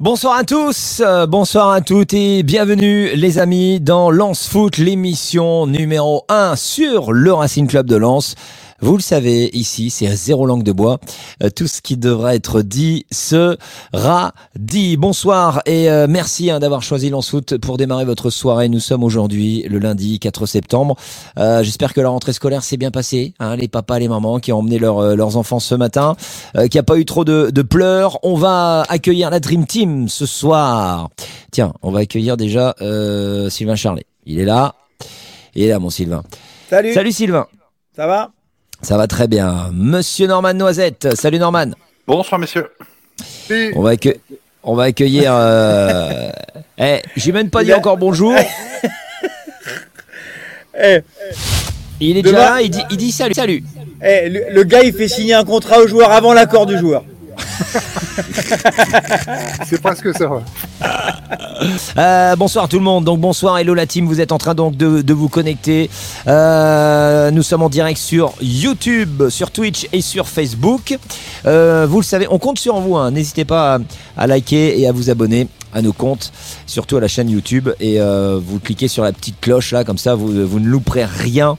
Bonsoir à tous, euh, bonsoir à toutes et bienvenue les amis dans Lance Foot, l'émission numéro 1 sur le Racing Club de Lens. Vous le savez, ici, c'est zéro langue de bois. Euh, tout ce qui devrait être dit sera dit. Bonsoir et euh, merci hein, d'avoir choisi Foot pour démarrer votre soirée. Nous sommes aujourd'hui le lundi 4 septembre. Euh, J'espère que la rentrée scolaire s'est bien passée. Hein, les papas, les mamans qui ont emmené euh, leurs enfants ce matin, qu'il n'y a pas eu trop de, de pleurs. On va accueillir la Dream Team ce soir. Tiens, on va accueillir déjà Sylvain Charlet. Il est là. Il est là, mon Sylvain. Salut. Salut Sylvain. Ça va? Ça va très bien. Monsieur Norman Noisette. Salut Norman. Bonsoir messieurs. On va, on va accueillir. Euh... Eh, j'ai même pas dit encore bonjour. Eh. Il est déjà là, il dit, il dit salut. salut. Eh, le, gars, il fait signer un contrat au joueur avant l'accord du joueur. C'est presque ça. Euh, bonsoir tout le monde. Donc bonsoir hello la team. Vous êtes en train donc de, vous connecter. Euh, nous sommes en direct sur YouTube, sur Twitch et sur Facebook. Euh, vous le savez, on compte sur vous. Hein. N'hésitez pas à, liker et à vous abonner à nos comptes, surtout à la chaîne YouTube. Et vous cliquez sur la petite cloche là, comme ça vous ne louperez rien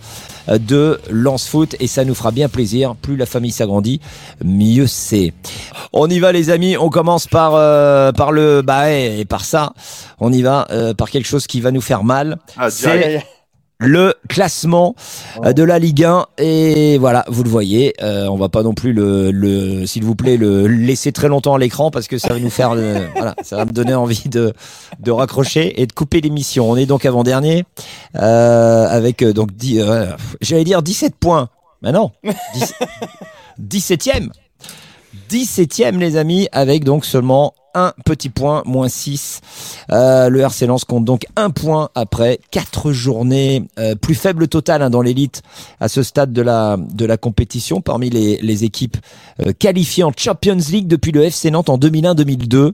de Lance Foot et ça nous fera bien plaisir. Plus la famille s'agrandit, mieux c'est. On y va les amis, on commence par euh, par le bah et, par ça, on y va euh, par quelque chose qui va nous faire mal. Ah, c'est le classement euh, de la Ligue 1 et voilà vous le voyez. Euh, on va pas non plus le, le s'il vous plaît le laisser très longtemps à l'écran parce que ça va nous faire voilà ça va me donner envie de de raccrocher et de couper l'émission. On est donc avant dernier euh, avec euh, donc j'allais dire 17 points. Mais non 17e 17e les amis avec donc seulement un petit point, moins 6. Euh, le RC Lens compte donc un point après quatre journées. Euh, plus faible total hein, dans l'élite à ce stade de la, de la compétition parmi les, les équipes euh, qualifiées en Champions League depuis le FC Nantes en 2001-2002.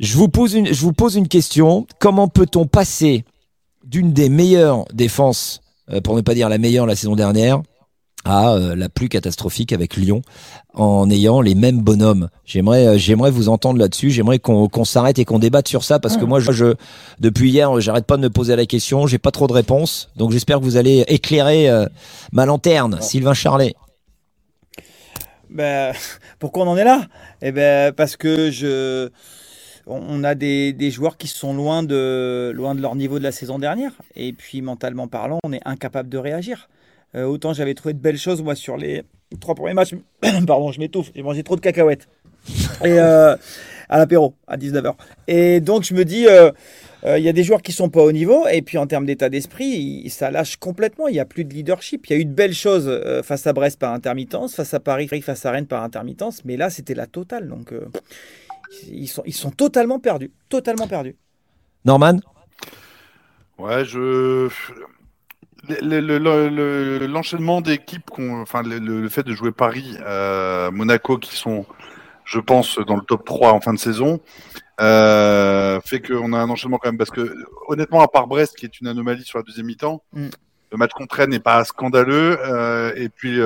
Je vous pose une, je vous pose une question. Comment peut-on passer d'une des meilleures défenses, pour ne pas dire la meilleure la saison dernière, à euh, la plus catastrophique avec Lyon en ayant les mêmes bonhommes. J'aimerais euh, j'aimerais vous entendre là-dessus, j'aimerais qu'on qu'on s'arrête et qu'on débatte sur ça parce que moi je depuis hier, j'arrête pas de me poser la question, j'ai pas trop de réponses. Donc j'espère que vous allez éclairer euh, ma lanterne, Sylvain Charlet. Ben, pourquoi on en est là? Eh ben parce que je on a des, des, joueurs qui sont loin de, loin de leur niveau de la saison dernière. Et puis, mentalement parlant, on est incapable de réagir. Euh, autant j'avais trouvé de belles choses, moi, sur les trois premiers matchs. Pardon, je m'étouffe. J'ai mangé trop de cacahuètes. Et euh, à l'apéro, à 19h. Et donc, je me dis, euh, il y a des joueurs qui sont pas au niveau. Et puis, en termes d'état d'esprit, ça lâche complètement. Il n'y a plus de leadership. Il y a eu de belles choses face à Brest par intermittence, face à Paris, face à Rennes par intermittence. Mais là, c'était la totale. Donc, ils, sont, ils sont totalement perdus. Totalement perdus. Norman? Ouais, je l'enchaînement d'équipes, enfin le, fait de jouer Paris, euh, Monaco, qui sont, je pense, dans le top 3 en fin de saison, euh, fait qu'on a un enchaînement quand même. Parce que honnêtement, à part Brest, qui est une anomalie sur la deuxième mi-temps, mm. le match contre Rennes n'est pas scandaleux. Euh, et puis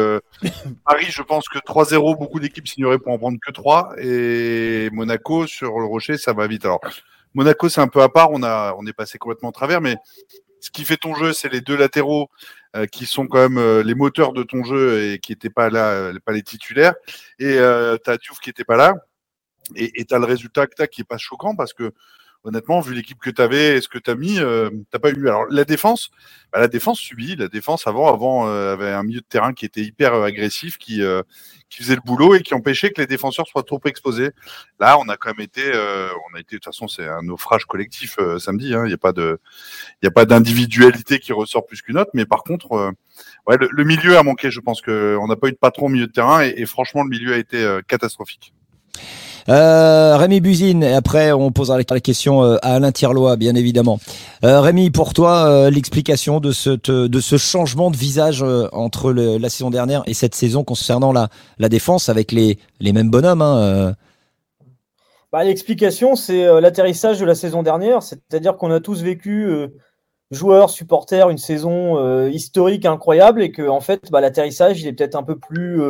Paris, je pense que 3-0, beaucoup d'équipes signeraient pour en prendre que 3. Et Monaco, sur le Rocher, ça va vite. Alors Monaco, c'est un peu à part. On a, on est passé complètement au travers, mais ce qui fait ton jeu, c'est les deux latéraux euh, qui sont quand même euh, les moteurs de ton jeu et qui n'étaient pas là, euh, pas les titulaires. Et tu as Diouf qui n'était pas là. Et tu as le résultat que tu qui n'est pas choquant parce que honnêtement, vu l'équipe que tu avais et ce que tu as mis, euh, t'as pas eu. Alors la défense, bah, la défense subit. La défense avant, avant euh, avait un milieu de terrain qui était hyper euh, agressif, qui qui faisait le boulot et qui empêchait que les défenseurs soient trop exposés. Là, on a quand même été, on a été de toute façon, c'est un naufrage collectif samedi. Hein. Il n'y a pas de, il a pas d'individualité qui ressort plus qu'une autre. Mais par contre, ouais, le, milieu a manqué. Je pense que on n'a pas eu de patron au milieu de terrain et franchement, le milieu a été catastrophique. Euh, Rémi Buzine, et après on posera la question euh, à Alain Tirlois, bien évidemment. Euh, Rémi, pour toi, l'explication de ce, de ce changement de visage entre la saison dernière et cette saison concernant la, la défense avec les, les mêmes bonhommes hein, bah, L'explication, c'est l'atterrissage de la saison dernière, c'est-à-dire qu'on a tous vécu joueurs, supporters, une saison historique incroyable et que en fait, bah, l'atterrissage, il est peut-être un peu plus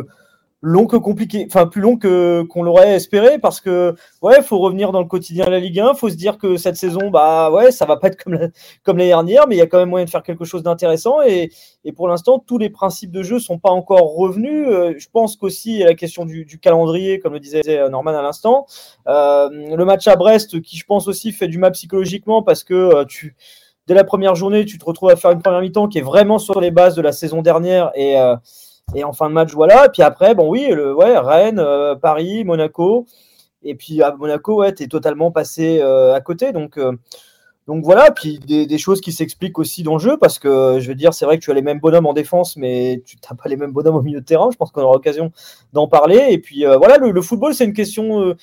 long que compliqué, enfin plus long que qu'on l'aurait espéré parce que ouais, faut revenir dans le quotidien de la Ligue 1, faut se dire que cette saison bah ouais, ça va pas être comme comme l'année dernière, mais il y a quand même moyen de faire quelque chose d'intéressant et, et pour l'instant tous les principes de jeu sont pas encore revenus. Euh, je pense qu'aussi la question du, calendrier, comme le disait Norman à l'instant, euh, le match à Brest qui je pense aussi fait du mal psychologiquement parce que euh, tu dès la première journée tu te retrouves à faire une première mi-temps qui est vraiment sur les bases de la saison dernière et euh, et en fin de match, voilà. Et puis après, bon, oui, le, ouais, Rennes, euh, Paris, Monaco. Et puis à Monaco, ouais, tu es totalement passé euh, à côté. Donc, euh, donc voilà. Puis des, choses qui s'expliquent aussi dans le jeu parce que je veux dire, c'est vrai que tu as les mêmes bonhommes en défense, mais tu n'as pas les mêmes bonhommes au milieu de terrain. Je pense qu'on aura l'occasion d'en parler. Et puis voilà, le, football, c'est une question.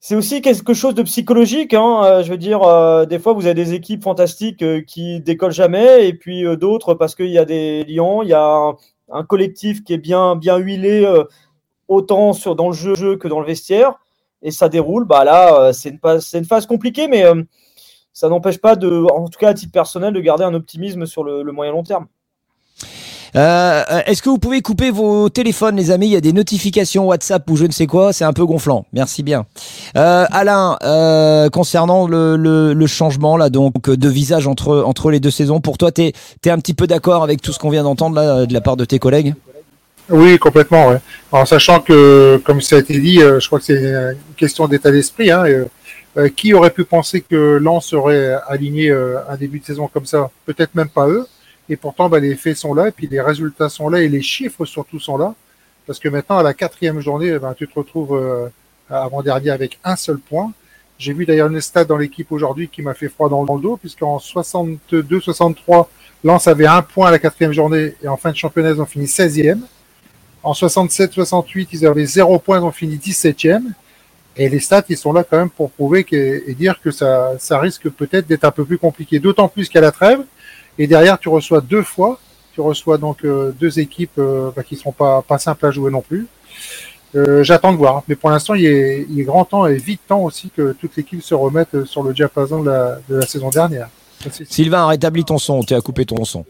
c'est aussi quelque chose de psychologique. Hein. Je veux dire, des fois, vous avez des équipes fantastiques qui décollent jamais, et puis d'autres parce qu'il y a des lions, il y a un collectif qui est bien, bien huilé, euh, autant sur, dans le jeu que dans le vestiaire, et ça déroule. Bah là, euh, c'est une, phase, une phase compliquée, mais euh, ça n'empêche pas, de, en tout cas à titre personnel, de garder un optimisme sur le, moyen long terme. Est-ce que vous pouvez couper vos téléphones, les amis? Il y a des notifications WhatsApp ou je ne sais quoi, c'est un peu gonflant. Merci bien. Alain, concernant le, changement là, donc de visage entre entre les deux saisons, pour toi, tu es un petit peu d'accord avec tout ce qu'on vient d'entendre de la part de tes collègues? Oui, complètement. Ouais. En sachant que, comme ça a été dit, je crois que c'est une question d'état d'esprit. Hein, qui aurait pu penser que Lens serait aligné un début de saison comme ça? Peut-être même pas eux. Et pourtant, bah, les faits sont là, et puis les résultats sont là, et les chiffres surtout sont là. Parce que maintenant, à la quatrième journée, bah, tu te retrouves euh, avant-dernier avec un seul point. J'ai vu d'ailleurs une stat dans l'équipe aujourd'hui qui m'a fait froid dans le dos, puisqu'en 62-63, Lens avait un point à la quatrième journée, et en fin de championnat, ils ont fini 16e. En 67-68, ils avaient zéro point, ils ont fini 17e. Et les stats, ils sont là quand même pour prouver et dire que ça, ça risque peut-être d'être un peu plus compliqué. D'autant plus qu'à la trêve, et derrière, tu reçois deux fois. Tu reçois donc euh, deux équipes euh, bah, qui ne sont pas, pas simples à jouer non plus. Euh, j'attends de voir. Mais pour l'instant, il, est, grand temps et vite temps aussi que toute l'équipe se remette sur le diapason de la, de la saison dernière. Sylvain, rétablis ton son. Tu as coupé ton son.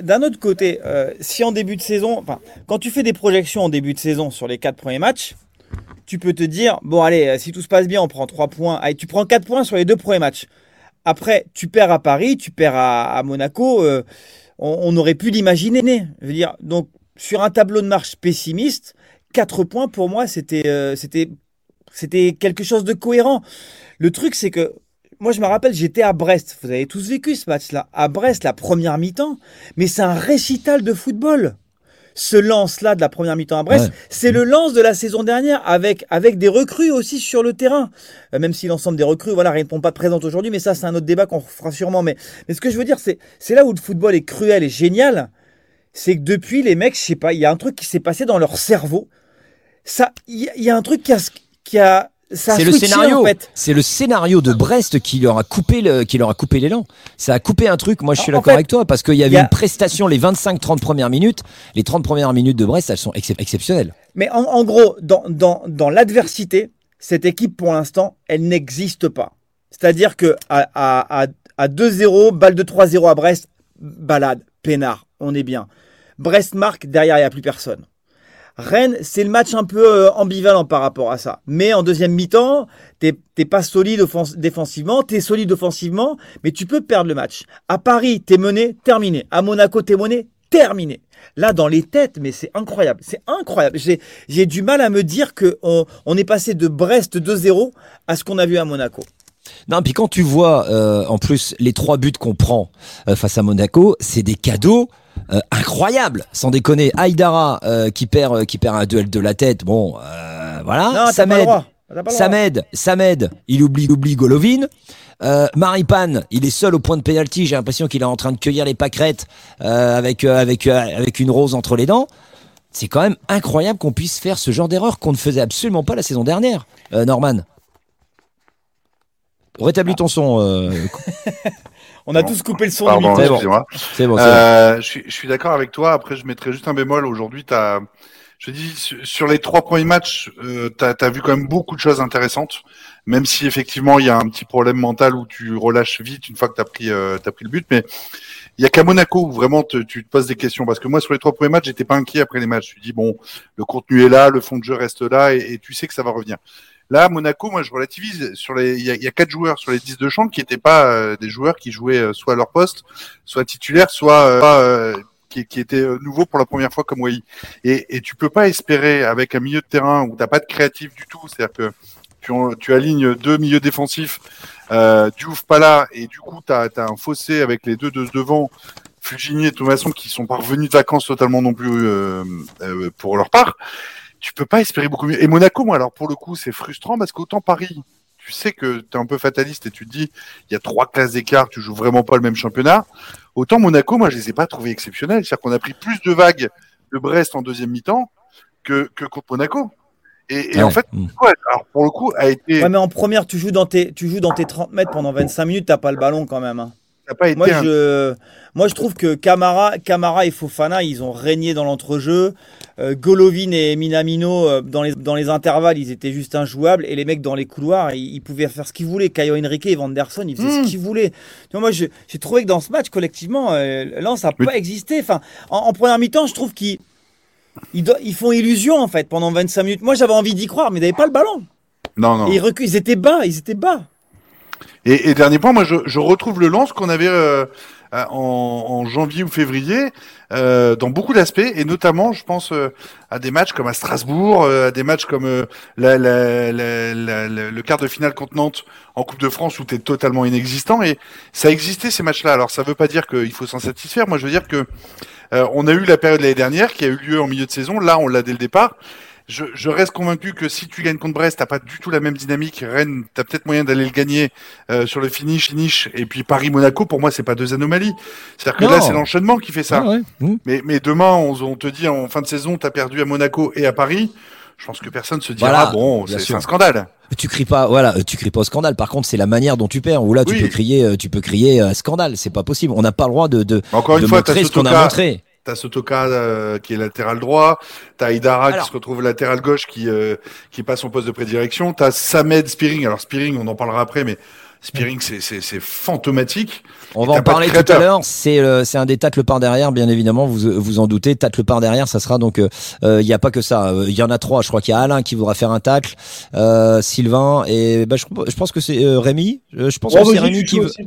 D'un autre côté, si en début de saison, enfin, quand tu fais des projections en début de saison sur les quatre premiers matchs, tu peux te dire, bon allez, si tout se passe bien, on prend trois points. Allez, tu prends quatre points sur les deux premiers matchs. Après, tu perds à Paris, tu perds à, Monaco. Euh, on, aurait pu l'imaginer. Je veux dire, donc sur un tableau de marche pessimiste, 4 points pour moi, c'était euh, c'était c'était quelque chose de cohérent. Le truc, c'est que moi, je me rappelle, j'étais à Brest. Vous avez tous vécu ce match-là. À Brest, la première mi-temps. Mais c'est un récital de football ce lance-là de la première mi-temps à Brest, c'est le lance de la saison dernière avec, avec des recrues aussi sur le terrain. Euh, même si l'ensemble des recrues, voilà, répond pas présentes aujourd'hui, mais ça, c'est un autre débat qu'on fera sûrement. Mais, mais ce que je veux dire, c'est, c'est là où le football est cruel et génial. C'est que depuis, les mecs, je sais pas, il y a un truc qui s'est passé dans leur cerveau. Ça, il y, a un truc qui a, qui a c'est le scénario. C'est le scénario de Brest qui leur a coupé le, qui leur a coupé l'élan. Ça a coupé un truc. Moi, je suis d'accord avec toi parce qu'il y avait une prestation les 25-30 premières minutes. Les 30 premières minutes de Brest, elles sont exceptionnelles. Mais en, gros, dans, dans, dans l'adversité, cette équipe pour l'instant, elle n'existe pas. C'est-à-dire que à, à, à 2-0, balle de 3-0 à Brest, balade, peinard, on est bien. Brest marque, derrière, il n'y a plus personne. Rennes, c'est le match un peu euh, ambivalent par rapport à ça. Mais en deuxième mi-temps, t'es pas solide défensivement, t'es solide offensivement, mais tu peux perdre le match. À Paris, t'es mené, terminé. À Monaco, t'es mené, terminé. Là, dans les têtes, mais c'est incroyable. C'est incroyable. J'ai du mal à me dire qu'on on est passé de Brest 2-0 à ce qu'on a vu à Monaco. Non, puis quand tu vois euh, en plus les trois buts qu'on prend euh, face à Monaco, c'est des cadeaux euh, incroyable, sans déconner. Aïdara euh, qui perd euh, qui perd un duel de la tête. Bon, voilà. ça m'aide. Ça m'aide, ça m'aide. Il oublie, oublie Golovin. Maripane, il est seul au point de pénalty. J'ai l'impression qu'il est en train de cueillir les pâquerettes avec avec avec une rose entre les dents. C'est quand même incroyable qu'on puisse faire ce genre d'erreur qu'on ne faisait absolument pas la saison dernière. Norman. Rétablis ton son. On a tous coupé le son. Pardon, excusez-moi. C'est bon. Euh, je suis, je suis d'accord avec toi. Après, je mettrai juste un bémol. Aujourd'hui, tu as Je dis, sur- les trois premiers matchs, euh, t'as as vu quand même beaucoup de choses intéressantes, même si effectivement il y a un petit problème mental où tu relâches vite une fois que t'as pris, euh, t'as pris le but. Mais il y a qu'à Monaco où vraiment te- tu te poses des questions, parce que moi sur les trois premiers matchs, j'étais pas inquiet après les matchs. Je me dis bon, le contenu est là, le fond de jeu reste là, et, et tu sais que ça va revenir. Là, Monaco, moi, je relativise. Sur les, il y a, y quatre joueurs sur les 10 de champ qui n'étaient pas euh, des joueurs qui jouaient euh, soit à leur poste, soit titulaires, soit euh, qui, qui étaient euh, nouveaux pour la première fois comme Wai. Et, et tu peux pas espérer avec un milieu de terrain où t'as pas de créatif du tout, c'est-à-dire que tu, tu alignes deux milieux défensifs, euh, Diouf pas là, et du coup t'as as un fossé avec les deux de devant, Fugini et Thomasson qui sont pas revenus de vacances totalement non plus pour leur part. Tu peux pas espérer beaucoup mieux. Et Monaco, moi, alors pour le coup, c'est frustrant parce qu'autant Paris, tu sais que tu es un peu fataliste et tu te dis, il y a trois classes d'écart, tu joues vraiment pas le même championnat. Autant Monaco, moi, je les ai pas trouvés exceptionnels. C'est-à-dire qu'on a pris plus de vagues de Brest en deuxième mi-temps que, que contre Monaco. Et, et Ouais. en fait, Mm. ouais, alors pour le coup, a été, Ouais, mais en première, tu joues dans tes, tu joues dans tes 30 mètres pendant 25 minutes, t'as pas le ballon quand même. hein. Pas été Moi, un- je, moi, je trouve que Camara, Camara et Fofana, ils ont régné dans l'entrejeu. Euh, Golovin et Minamino, euh, dans les, dans les intervalles, ils étaient juste injouables. Et les mecs dans les couloirs, ils, ils pouvaient faire ce qu'ils voulaient. Caio Henrique et Vanderson, ils faisaient ce qu'ils voulaient. Moi, j'ai trouvé que dans ce match, collectivement, euh, Lens n'a pas existé. Enfin, en, en première mi-temps, je trouve qu'ils ils, font illusion, en fait, pendant 25 minutes. Moi, j'avais envie d'y croire, mais ils n'avaient pas le ballon. Non, non. Et ils reculent, ils étaient bas, ils étaient bas. Et, et dernier point, moi, je, je retrouve le lance qu'on avait euh, en, en janvier ou février euh, dans beaucoup d'aspects, et notamment, je pense euh, à des matchs comme à Strasbourg, euh, à des matchs comme euh, la, la, la, le quart de finale contre Nantes en Coupe de France où tu es totalement inexistant. Et ça existait ces matchs-là. Alors, ça veut pas dire qu'il faut s'en satisfaire. Moi, je veux dire que euh, on a eu la période l'année dernière qui a eu lieu en milieu de saison. Là, on l'a dès le départ. Je, je reste convaincu que si tu gagnes contre Brest, t'as pas du tout la même dynamique. Rennes, t'as peut-être moyen d'aller le gagner euh, sur le finish, finish. Et puis Paris-Monaco, pour moi, c'est pas deux anomalies. C'est-à-dire que Non. là, c'est l'enchaînement qui fait ça. Ah ouais. Mm. Mais, mais demain, on, on te dit en fin de saison, t'as perdu à Monaco et à Paris. Je pense que personne se dira Voilà, bon, c'est un scandale. Tu cries pas, voilà, tu cries pas au scandale. Par contre, c'est la manière dont tu perds. Ou là, tu Oui. peux crier, euh, tu peux crier euh, scandale. C'est pas possible. On n'a pas le droit de, de, encore de une fois, montrer ce qu'on a montré. T'as Sotoka euh, qui est latéral droit, t'as Idara Alors. qui se retrouve latéral gauche qui euh, qui passe son poste de prédilection, t'as Samed Spearing. Alors Spearing, on en parlera après, mais Spearing, c'est c'est c'est fantomatique. On va en parler tout à l'heure. C'est euh, c'est un des tacles par derrière, bien évidemment. Vous vous en doutez. Tacle par derrière, ça sera donc. Il n'y a pas que ça. Euh, Il y en a trois. Je crois qu'il y a Alain qui voudra faire un tacle, euh, Sylvain et bah, je, je pense que c'est euh, Rémi. Euh, Je pense Oh, que c'est Rémi qui chaud veut. aussi.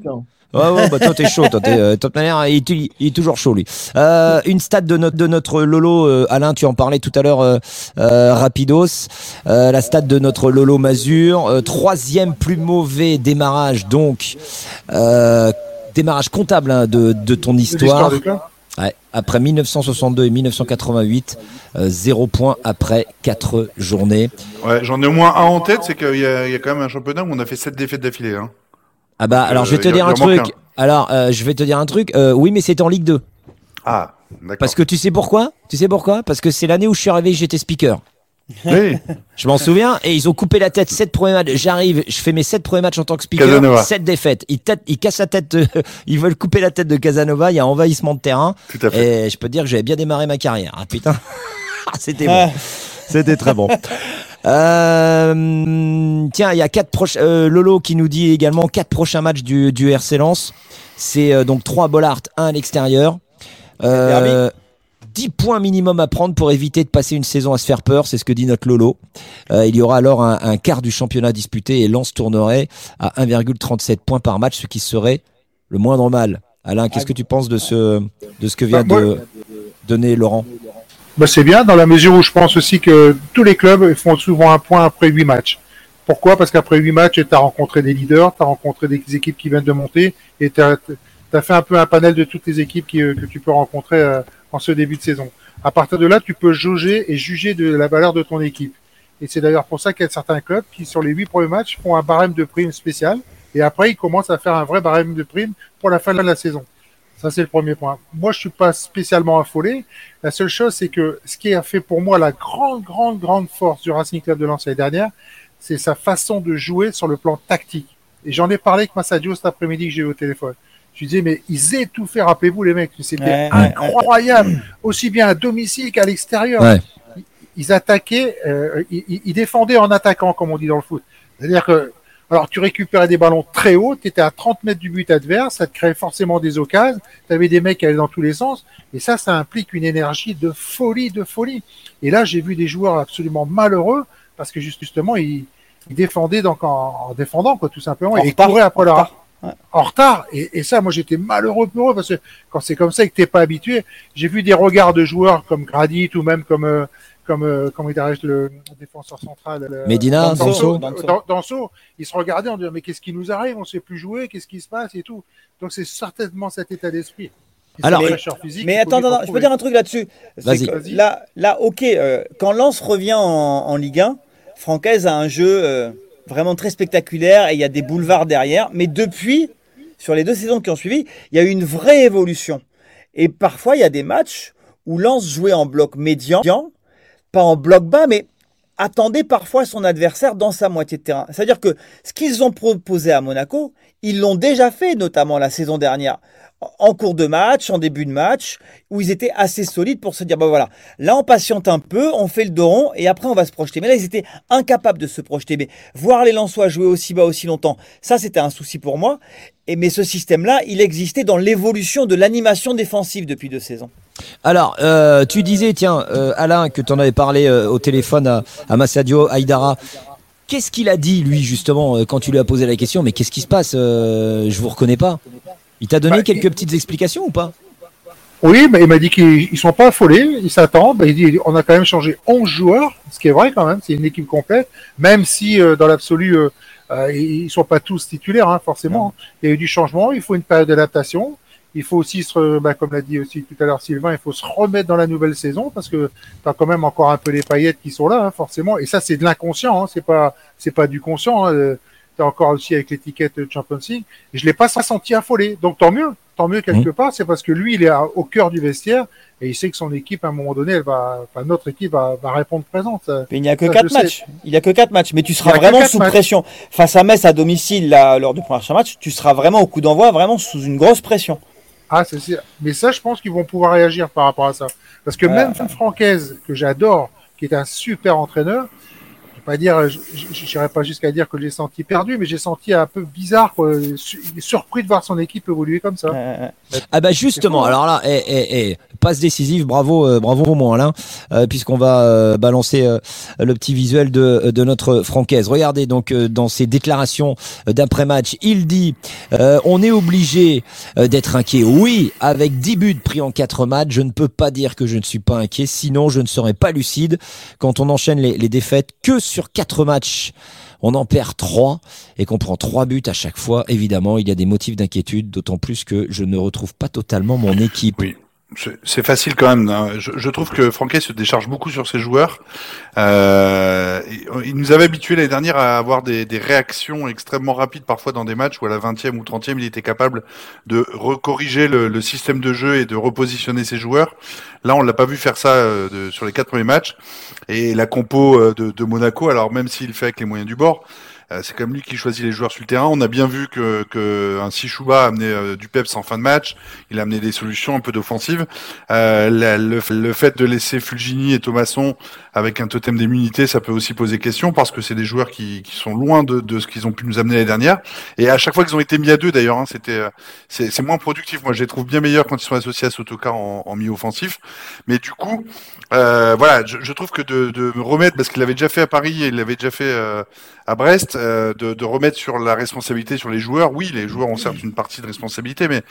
Ouais, ouais, bah toi t'es chaud, toi t'es, euh, de toute manière, il, est- il est toujours chaud lui. Euh, une stat de notre de notre Lolo, euh, Alain, tu en parlais tout à l'heure, euh, euh, rapidos. Euh, la stat de notre Lolo Mazur, euh, troisième plus mauvais démarrage donc, euh, démarrage comptable hein, de de ton histoire. Ouais, après 1962 et 1988, euh, zéro point après quatre journées. Ouais, j'en ai au moins un en tête, c'est qu'il y, a- il y a quand même un championnat où on a fait sept défaites d'affilée. Hein. Ah bah alors euh, je vais te dire un truc. Alors euh, je vais te dire un truc. Euh, oui mais c'est en Ligue 2. Ah, d'accord. Parce que tu sais pourquoi? Tu sais pourquoi? Parce que c'est l'année où je suis arrivé, j'étais speaker. Oui, Je m'en souviens et ils ont coupé la tête. Sept premiers matchs. J'arrive, je fais mes sept premiers matchs en tant que speaker. Casanova. Sept défaites. Ils, tête- ils cassent la tête. de- ils veulent couper la tête de Casanova. Il y a envahissement de terrain. tout à fait. Et je peux te dire que j'avais bien démarré ma carrière. Ah putain, c'était bon. Ah. C'était très bon. Euh, tiens, il y a quatre proches. euh, Lolo qui nous dit également quatre prochains matchs du, du RC Lens. C'est euh, donc trois Bollard, un à l'extérieur. Euh, 10 points minimum à prendre pour éviter de passer une saison à se faire peur, c'est ce que dit notre Lolo. Euh, il y aura alors un, un quart du championnat disputé et Lens tournerait à 1,37 points par match, ce qui serait le moindre mal. Alain, qu'est-ce que tu penses de ce, de ce que vient Bah, moi- de donner Laurent Bah, c'est bien dans la mesure où je pense aussi que tous les clubs font souvent un point après huit matchs. Pourquoi? Parce qu'après huit matchs, tu as rencontré des leaders, tu as rencontré des équipes qui viennent de monter et tu as, fait un peu un panel de toutes les équipes qui, euh, que tu peux rencontrer euh, en ce début de saison. À partir de là, tu peux jauger et juger de la valeur de ton équipe. Et c'est d'ailleurs pour ça qu'il y a certains clubs qui, sur les huit premiers matchs, font un barème de primes spécial et après, ils commencent à faire un vrai barème de primes pour la fin de la saison. Ça, c'est le premier point. Moi, je suis pas spécialement affolé. La seule chose, c'est que ce qui a fait pour moi la grande, grande, grande force du Racing Club de Lens l'année dernière, c'est sa façon de jouer sur le plan tactique. Et j'en ai parlé avec Massadio cet après-midi que j'ai eu au téléphone. Je lui disais, mais ils étouffaient, rappelez-vous les mecs, c'était Ouais, ouais, incroyable, aussi bien à domicile qu'à l'extérieur. Ouais. ils attaquaient, euh, ils, ils défendaient en attaquant, comme on dit dans le foot. C'est-à-dire que, alors tu récupérais des ballons très hauts, tu étais à 30 mètres du but adverse, ça te créait forcément des occasions, tu avais des mecs qui allaient dans tous les sens, et ça, ça implique une énergie de folie, de folie. Et là, j'ai vu des joueurs absolument malheureux, parce que justement, ils, ils défendaient donc en, en défendant, quoi, tout simplement, En et ils couraient après leur. En retard. Et, et ça, moi, j'étais malheureux pour eux parce que quand c'est comme ça et que t'es pas habitué, j'ai vu des regards de joueurs comme Gradit ou même comme euh, comme euh, comment dirais-je le défenseur central euh, Medina, Danso, Danso. Dan- Danso, ils se regardaient en disant mais qu'est-ce qui nous arrive, on sait plus jouer, qu'est-ce qui se passe et tout. Donc c'est certainement cet état d'esprit. Alors, physique Mais attends, attends, je peux dire un truc là-dessus. C'est Vas-y. que Vas-y. Là, là, ok, euh, quand Lens revient en, en Ligue 1, Francaise a un jeu euh, vraiment très spectaculaire et il y a des boulevards derrière. Mais depuis, sur les deux saisons qui ont suivi, il y a eu une vraie évolution. Et parfois, il y a des matchs où Lens jouait en bloc médian, pas en bloc bas, mais attendait parfois son adversaire dans sa moitié de terrain. C'est-à-dire que ce qu'ils ont proposé à Monaco, ils l'ont déjà fait, notamment la saison dernière, en cours de match, en début de match, où ils étaient assez solides pour se dire, bah voilà, là on patiente un peu, on fait le dos rond, et après on va se projeter. Mais là, ils étaient incapables de se projeter. Mais voir les Lensois jouer aussi bas aussi longtemps, ça c'était un souci pour moi. Et mais ce système-là, il existait dans l'évolution de l'animation défensive depuis deux saisons. Alors, euh, tu disais, tiens, euh, Alain, que tu en avais parlé euh, au téléphone à, à Massadio Haïdara. Qu'est-ce qu'il a dit, lui, justement, euh, quand tu lui as posé la question Mais qu'est-ce qui se passe Euh, Je vous reconnais pas. Il t'a donné Bah, quelques petites explications ou pas? Oui, mais il m'a dit qu'ils ils sont pas affolés, ils s'attendent. Bah, il dit on a quand même changé 11 joueurs, ce qui est vrai quand même, c'est une équipe complète, même si euh, dans l'absolu, euh, euh, ils sont pas tous titulaires, hein, forcément. Il y a eu du changement, il faut une période d'adaptation. Il faut aussi, se, bah, comme l'a dit aussi tout à l'heure Sylvain, il faut se remettre dans la nouvelle saison parce que tu as quand même encore un peu les paillettes qui sont là, hein, forcément. Et ça, c'est de l'inconscient, hein, c'est pas, c'est pas du conscient. Hein, tu encore aussi avec l'étiquette Champions League. Et je l'ai pas senti affolé. Donc tant mieux, tant mieux quelque part. C'est parce que lui, il est au cœur du vestiaire et il sait que son équipe, à un moment donné, elle va, enfin, notre équipe va, va répondre présente. Mais il n'y a que Ça, quatre sais. matchs. Il n'y a que quatre matchs. Mais tu seras vraiment sous matchs. pression. Face à Metz à domicile, là, lors du premier match, tu seras vraiment au coup d'envoi, vraiment sous une grosse pression. Ah, c'est sûr. Mais ça, je pense qu'ils vont pouvoir réagir par rapport à ça. Parce que même Francaise, que j'adore, qui est un super entraîneur, je vais pas dire, je n'irai pas jusqu'à dire que j'ai senti perdu, mais j'ai senti un peu bizarre, quoi, surpris de voir son équipe évoluer comme ça. Ah bah justement, hein. alors là, eh, eh, eh, passe décisive, bravo, euh, bravo mon Alain, euh, puisqu'on va euh, balancer euh, le petit visuel de, de notre francaise. Regardez donc dans ses déclarations d'après-match, il dit on est obligé d'être inquiet. Oui, avec 10 buts pris en 4 matchs, je ne peux pas dire que je ne suis pas inquiet, sinon je ne serais pas lucide quand on enchaîne les, les défaites que sur 4 matchs. On en perd 3 et qu'on prend 3 buts à chaque fois. Évidemment, il y a des motifs d'inquiétude, d'autant plus que je ne retrouve pas totalement mon équipe. C'est- facile quand même. hein. Je, je trouve que Franquet se décharge beaucoup sur ses joueurs. Euh, il nous avait habitué l'année dernière à avoir des, des réactions extrêmement rapides parfois dans des matchs où à la 20e ou 30e il était capable de recorriger le, le système de jeu et de repositionner ses joueurs. Là on l'a pas vu faire ça euh, de- sur les quatre premiers matchs. Et la compo euh, de, de Monaco, alors même s'il fait avec les moyens du bord, euh, c'est comme lui qui choisit les joueurs sur le terrain. On a bien vu que, que un Sichouba a amené euh, du peps en fin de match. Il a amené des solutions un peu d'offensive. Euh, la- le, le fait de laisser Fulgini et Thomasson avec un totem d'immunité, ça peut aussi poser question parce que c'est des joueurs qui, qui sont loin de, de ce qu'ils ont pu nous amener l'année dernière. Et à chaque fois qu'ils ont été mis à deux, d'ailleurs, hein, c'était euh, c'est moins productif. Moi, je les trouve bien meilleurs quand ils sont associés à Sotoka en, en mi-offensif. Mais du coup, euh, voilà, je, je trouve que de, de me remettre, parce qu'il l'avait déjà fait à Paris et il l'avait déjà fait à Brest, euh, de, de remettre sur la responsabilité sur les joueurs. Oui, les joueurs ont certes une partie de responsabilité, mais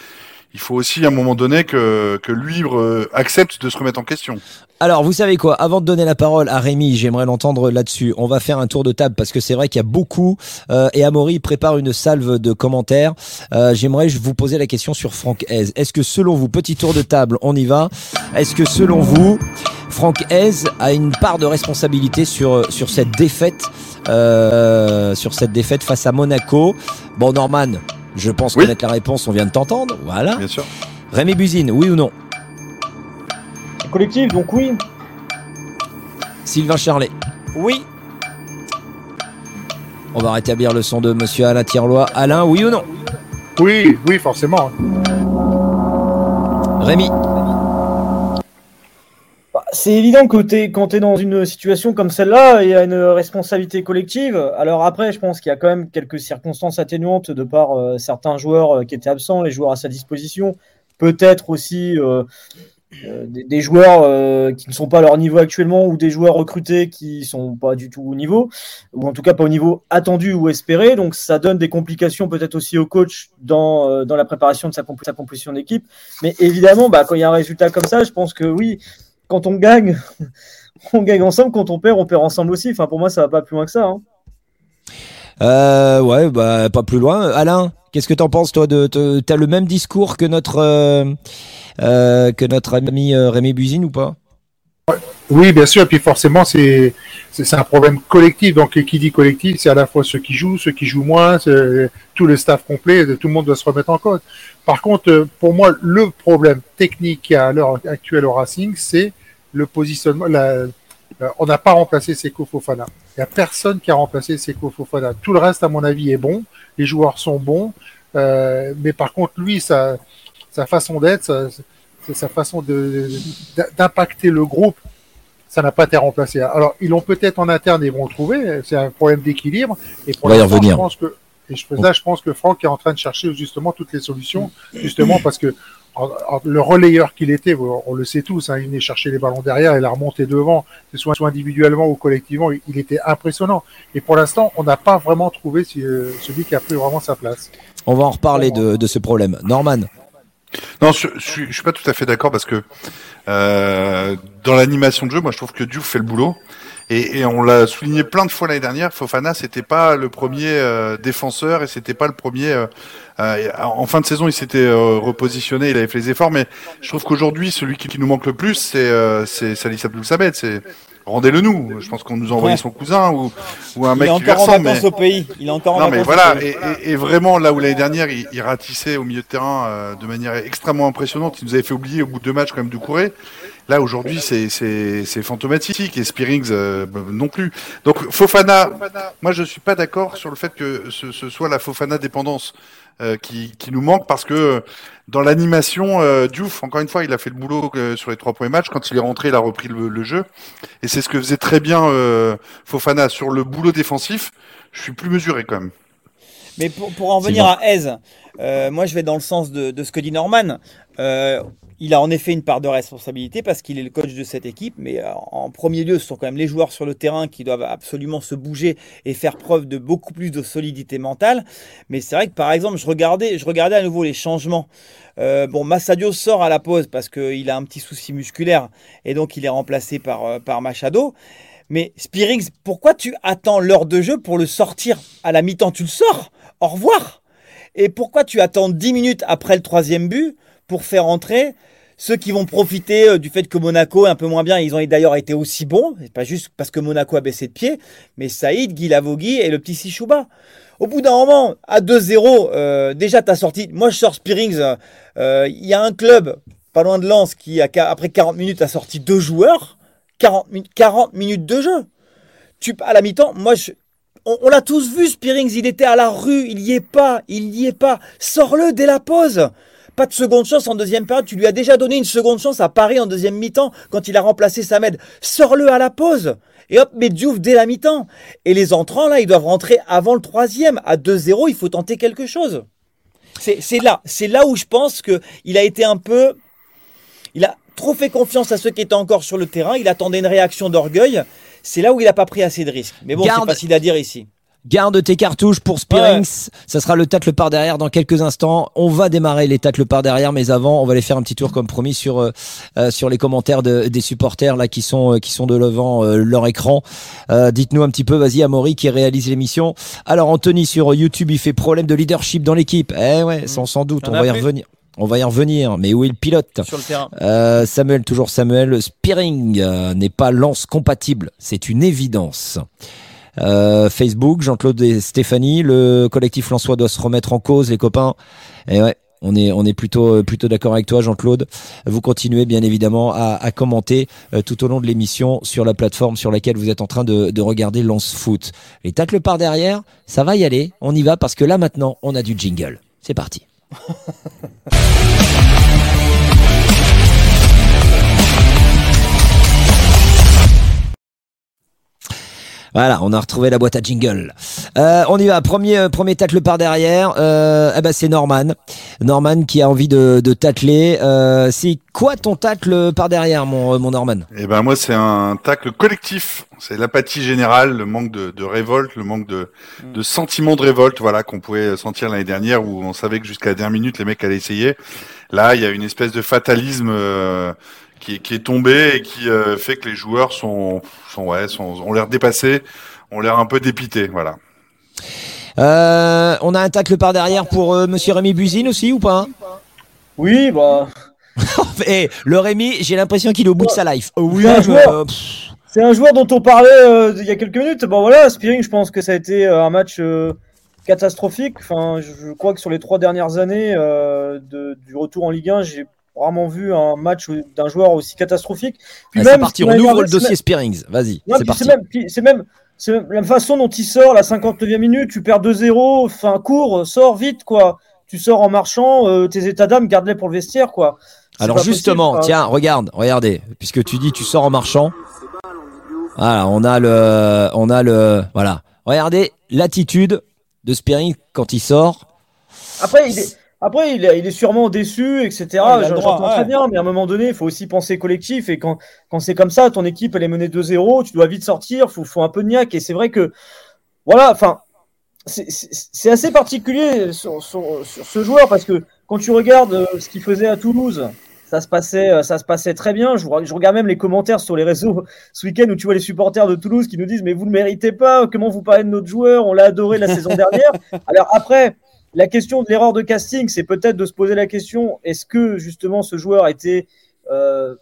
il faut aussi à un moment donné que, que lui euh, accepte de se remettre en question. Alors, vous savez quoi? Avant de donner la parole à Rémi, j'aimerais l'entendre là-dessus. On va faire un tour de table parce que c'est vrai qu'il y a beaucoup. euh, et Amaury prépare une salve de commentaires. Euh, j'aimerais vous poser la question sur Franck Hez. Est-ce que selon vous, petit tour de table, on y va? Est-ce que selon vous, Franck Hez a une part de responsabilité sur sur cette défaite, euh, sur cette défaite face à Monaco? Bon, Norman, je pense Oui. connaître la réponse. On vient de t'entendre. Voilà. Bien sûr. Rémi Buzine, oui ou non? Collectif, donc oui. Sylvain Charlet. oui, On va rétablir le son de Monsieur Alain Tirlois. Alain, oui ou non? Oui, oui, forcément. Rémi c'est évident que quand tu es dans une situation comme celle-là, il y a une responsabilité collective. Alors après, je pense qu'il y a quand même quelques circonstances atténuantes de par euh, certains joueurs euh, qui étaient absents, les joueurs à sa disposition. Peut-être aussi euh, des, des joueurs qui ne sont pas à leur niveau actuellement ou des joueurs recrutés qui sont pas du tout au niveau, ou en tout cas pas au niveau attendu ou espéré. Donc ça donne des complications peut-être aussi au coach dans, dans la préparation de sa, comp- sa composition d'équipe. Mais évidemment, bah, quand il y a un résultat comme ça, je pense que oui, quand on gagne, on gagne ensemble. Quand on perd, on perd ensemble aussi. Enfin, pour moi, ça va pas plus loin que ça. hein. Euh, ouais, bah pas plus loin. Alain, qu'est-ce que t'en penses toi de, de- T'as le même discours que notre euh, euh, que notre ami euh, Rémi Buzine ou pas? Oui, bien sûr. Et puis forcément, c'est c'est c'est un problème collectif. Donc, qui dit collectif, c'est à la fois ceux qui jouent, ceux qui jouent moins, c'est tout le staff complet. Tout le monde doit se remettre en cause. Par contre, pour moi, le problème technique qu'il y a à l'heure actuelle au Racing, c'est le positionnement. La, euh, on n'a pas remplacé Seko Fofana. Il n'y a personne qui a remplacé Seko Fofana. Tout le reste, à mon avis, est bon. Les joueurs sont bons. Euh, mais par contre, lui, sa, sa façon d'être, sa, sa- façon de- d'impacter le groupe, ça n'a pas été remplacé. Alors, ils l'ont peut-être en interne, ils vont le trouver. C'est un problème d'équilibre. Et pour l'instant. Je pense que, et je, là, je pense que Franck est en train de chercher justement toutes les solutions, justement parce que en- en- le relayeur qu'il était, on, le sait tous, hein, il venait chercher les ballons derrière et la remontée devant, que ce soit, individuellement ou collectivement, il, il était impressionnant. Et pour l'instant, on n'a pas vraiment trouvé si- euh, celui qui a pris vraiment sa place. On va en reparler de, de ce problème. Norman. Non, je, je, suis- je suis pas tout à fait d'accord parce que euh, dans l'animation de jeu, moi je trouve que Diouf fait le boulot. Et, et on l'a souligné plein de fois l'année dernière, Fofana c'était pas le premier euh, défenseur et c'était pas le premier. Euh, en fin de saison, il s'était euh, repositionné, il avait fait les efforts, mais je trouve qu'aujourd'hui, celui qui, qui nous manque le plus, c'est euh, Salih Abdul Samed. C'est rendez-le nous. Je pense qu'on nous a envoyé Ouais. son cousin ou, ou un Il mec qui en ressemble. vacances mais- au pays. Il est encore en non mais voilà, et- et vraiment là où l'année dernière il, il ratissait au milieu de terrain euh, de manière extrêmement impressionnante, il nous avait fait oublier au bout de deux matchs quand même de courir. Là aujourd'hui c'est c'est c'est fantomatique et Spearings euh, non plus. Donc Fofana, moi je suis pas d'accord sur le fait que ce, ce soit la Fofana dépendance euh, qui, qui nous manque parce que dans l'animation, euh, Diouf, encore une fois, il a fait le boulot euh, sur les trois premiers matchs. Quand il est rentré, il a repris le, le jeu. Et c'est ce que faisait très bien euh, Fofana sur le boulot défensif. Je suis plus mesuré quand même. Mais pour, pour en venir bon. à Aise, euh, moi je vais dans le sens de, de ce que dit Norman. Euh, il a en effet une part de responsabilité parce qu'il est le coach de cette équipe, mais euh, en premier lieu, ce sont quand même les joueurs sur le terrain qui doivent absolument se bouger et faire preuve de beaucoup plus de solidité mentale. Mais c'est vrai que par exemple, je regardais, à nouveau les changements. Euh, bon, Massadio sort à la pause parce qu'il a un petit souci musculaire et donc il est remplacé par, euh, par Machado. Mais Spearings, pourquoi tu attends l'heure de jeu pour le sortir à la mi-temps? Tu le sors Au revoir Et pourquoi tu attends 10 minutes après le troisième but pour faire entrer ceux qui vont profiter euh, du fait que Monaco est un peu moins bien Ils ont d'ailleurs été aussi bons, c'est pas juste parce que Monaco a baissé de pied, mais Saïd, Guy Lavogui et le petit Sichouba. Au bout d'un moment, à 2-0, euh, déjà tu as sorti. Moi je sors Spearings, euh, il y a un club pas loin de Lens qui, après 40 minutes, a sorti deux joueurs. 40, min- 40 minutes de jeu. Tu, à la mi-temps, moi, je, on, on l'a tous vu, Spearings, il était à la rue, il y est pas, il y est pas. Sors-le dès la pause. Pas de seconde chance en deuxième période. Tu lui as déjà donné une seconde chance à Paris en deuxième mi-temps quand il a remplacé Samed. Sors-le à la pause. Et hop, Diouf dès la mi-temps. Et les entrants, là, ils doivent rentrer avant le troisième. À 2-0, il faut tenter quelque chose. C'est là, c'est là où je pense que il a été un peu, il a trop fait confiance à ceux qui étaient encore sur le terrain. Il attendait une réaction d'orgueil. C'est là où il n'a pas pris assez de risques. Mais bon, c'est facile à dire ici. Garde tes cartouches pour Spearings. Ça sera le tacle par derrière dans quelques instants. On va démarrer les tacles par derrière, mais avant, on va aller faire un petit tour comme promis sur euh, euh, sur les commentaires de- des supporters là qui sont euh, qui sont de devant euh, leur écran. Euh, Dites-nous un petit peu, vas-y, Amaury qui réalise l'émission. Alors Anthony sur YouTube, il fait problème de leadership dans l'équipe. Eh ouais, sans sans doute, on va y plus revenir. On va y revenir. Mais où est le pilote? Sur le terrain. Euh, Samuel, toujours Samuel. Spearing euh, n'est pas lance compatible. C'est une évidence. Euh, Facebook, Jean-Claude et Stéphanie, le collectif Lançois doit se remettre en cause, les copains. Et ouais, on est, on est plutôt, plutôt d'accord avec toi, Jean-Claude. Vous continuez bien évidemment à, à commenter euh, tout au long de l'émission sur la plateforme sur laquelle vous êtes en train de, de regarder Lance Foot. Les tacles par derrière, ça va y aller. On y va parce que là maintenant, on a du jingle. C'est parti. Voilà, on a retrouvé la boîte à jingle. Euh, on y va. Premier, euh, premier tacle par derrière. Euh, eh ben c'est Norman. Norman qui a envie de, de tacler. Euh, c'est quoi ton tacle par derrière, mon, mon Norman? Eh ben moi, c'est un tacle collectif. C'est l'apathie générale, le manque de, de révolte, le manque de, de sentiment de révolte, voilà, qu'on pouvait sentir l'année dernière où on savait que jusqu'à la dernière minute les mecs allaient essayer. Là, il y a une espèce de fatalisme. Euh, qui, qui, est tombé et qui euh, fait que les joueurs sont, sont ouais, sont, ont l'air dépassés, ont l'air un peu dépités, voilà. Euh, on a un tacle par derrière pour euh, Monsieur Rémi Buzine aussi ou pas Oui, bah. Et le Rémi, j'ai l'impression qu'il est au bout de sa life. Oui, C'est un mais, joueur. euh, C'est un joueur dont on parlait euh, il y a quelques minutes. Bon voilà, Spearing, je pense que ça a été euh, un match euh, catastrophique. Enfin, je, je crois que sur les trois dernières années euh, de- du retour en Ligue 1, j'ai rarement vu un match d'un joueur aussi catastrophique. Puis ah, c'est même, parti, on ouvre le c'est dossier Spearings. Vas-y, c'est puis parti. c'est même, même, c'est même la façon dont il sort, la 59e minute, tu perds 2-0, enfin, cours, sors vite, quoi. Tu sors en marchant, euh, tes états d'âme, garde-les pour le vestiaire, quoi. Alors justement, possible, tiens, regarde, regardez, puisque tu dis tu sors en marchant. Voilà, on a le, on a le, voilà. Regardez l'attitude de Spearing quand il sort. Après, il est, après, il est, il est sûrement déçu, etc. Ouais, il a le J'en- droit, J'entends ouais. très bien, mais à un moment donné, il faut aussi penser collectif. Et quand, quand c'est comme ça, ton équipe, elle est menée 2-0, tu dois vite sortir, faut, faut un peu de niaque. Et c'est vrai que, voilà, enfin, c'est- assez particulier sur, sur, sur ce joueur parce que quand tu regardes euh, ce qu'il faisait à Toulouse, ça se passait, euh, ça se passait très bien. Je, je regarde même les commentaires sur les réseaux ce week-end où tu vois les supporters de Toulouse qui nous disent mais vous ne méritez pas. Comment vous parlez de notre joueur On l'a adoré la saison dernière. Alors après, la question de l'erreur de casting, c'est peut-être de se poser la question est-ce que justement ce joueur était euh,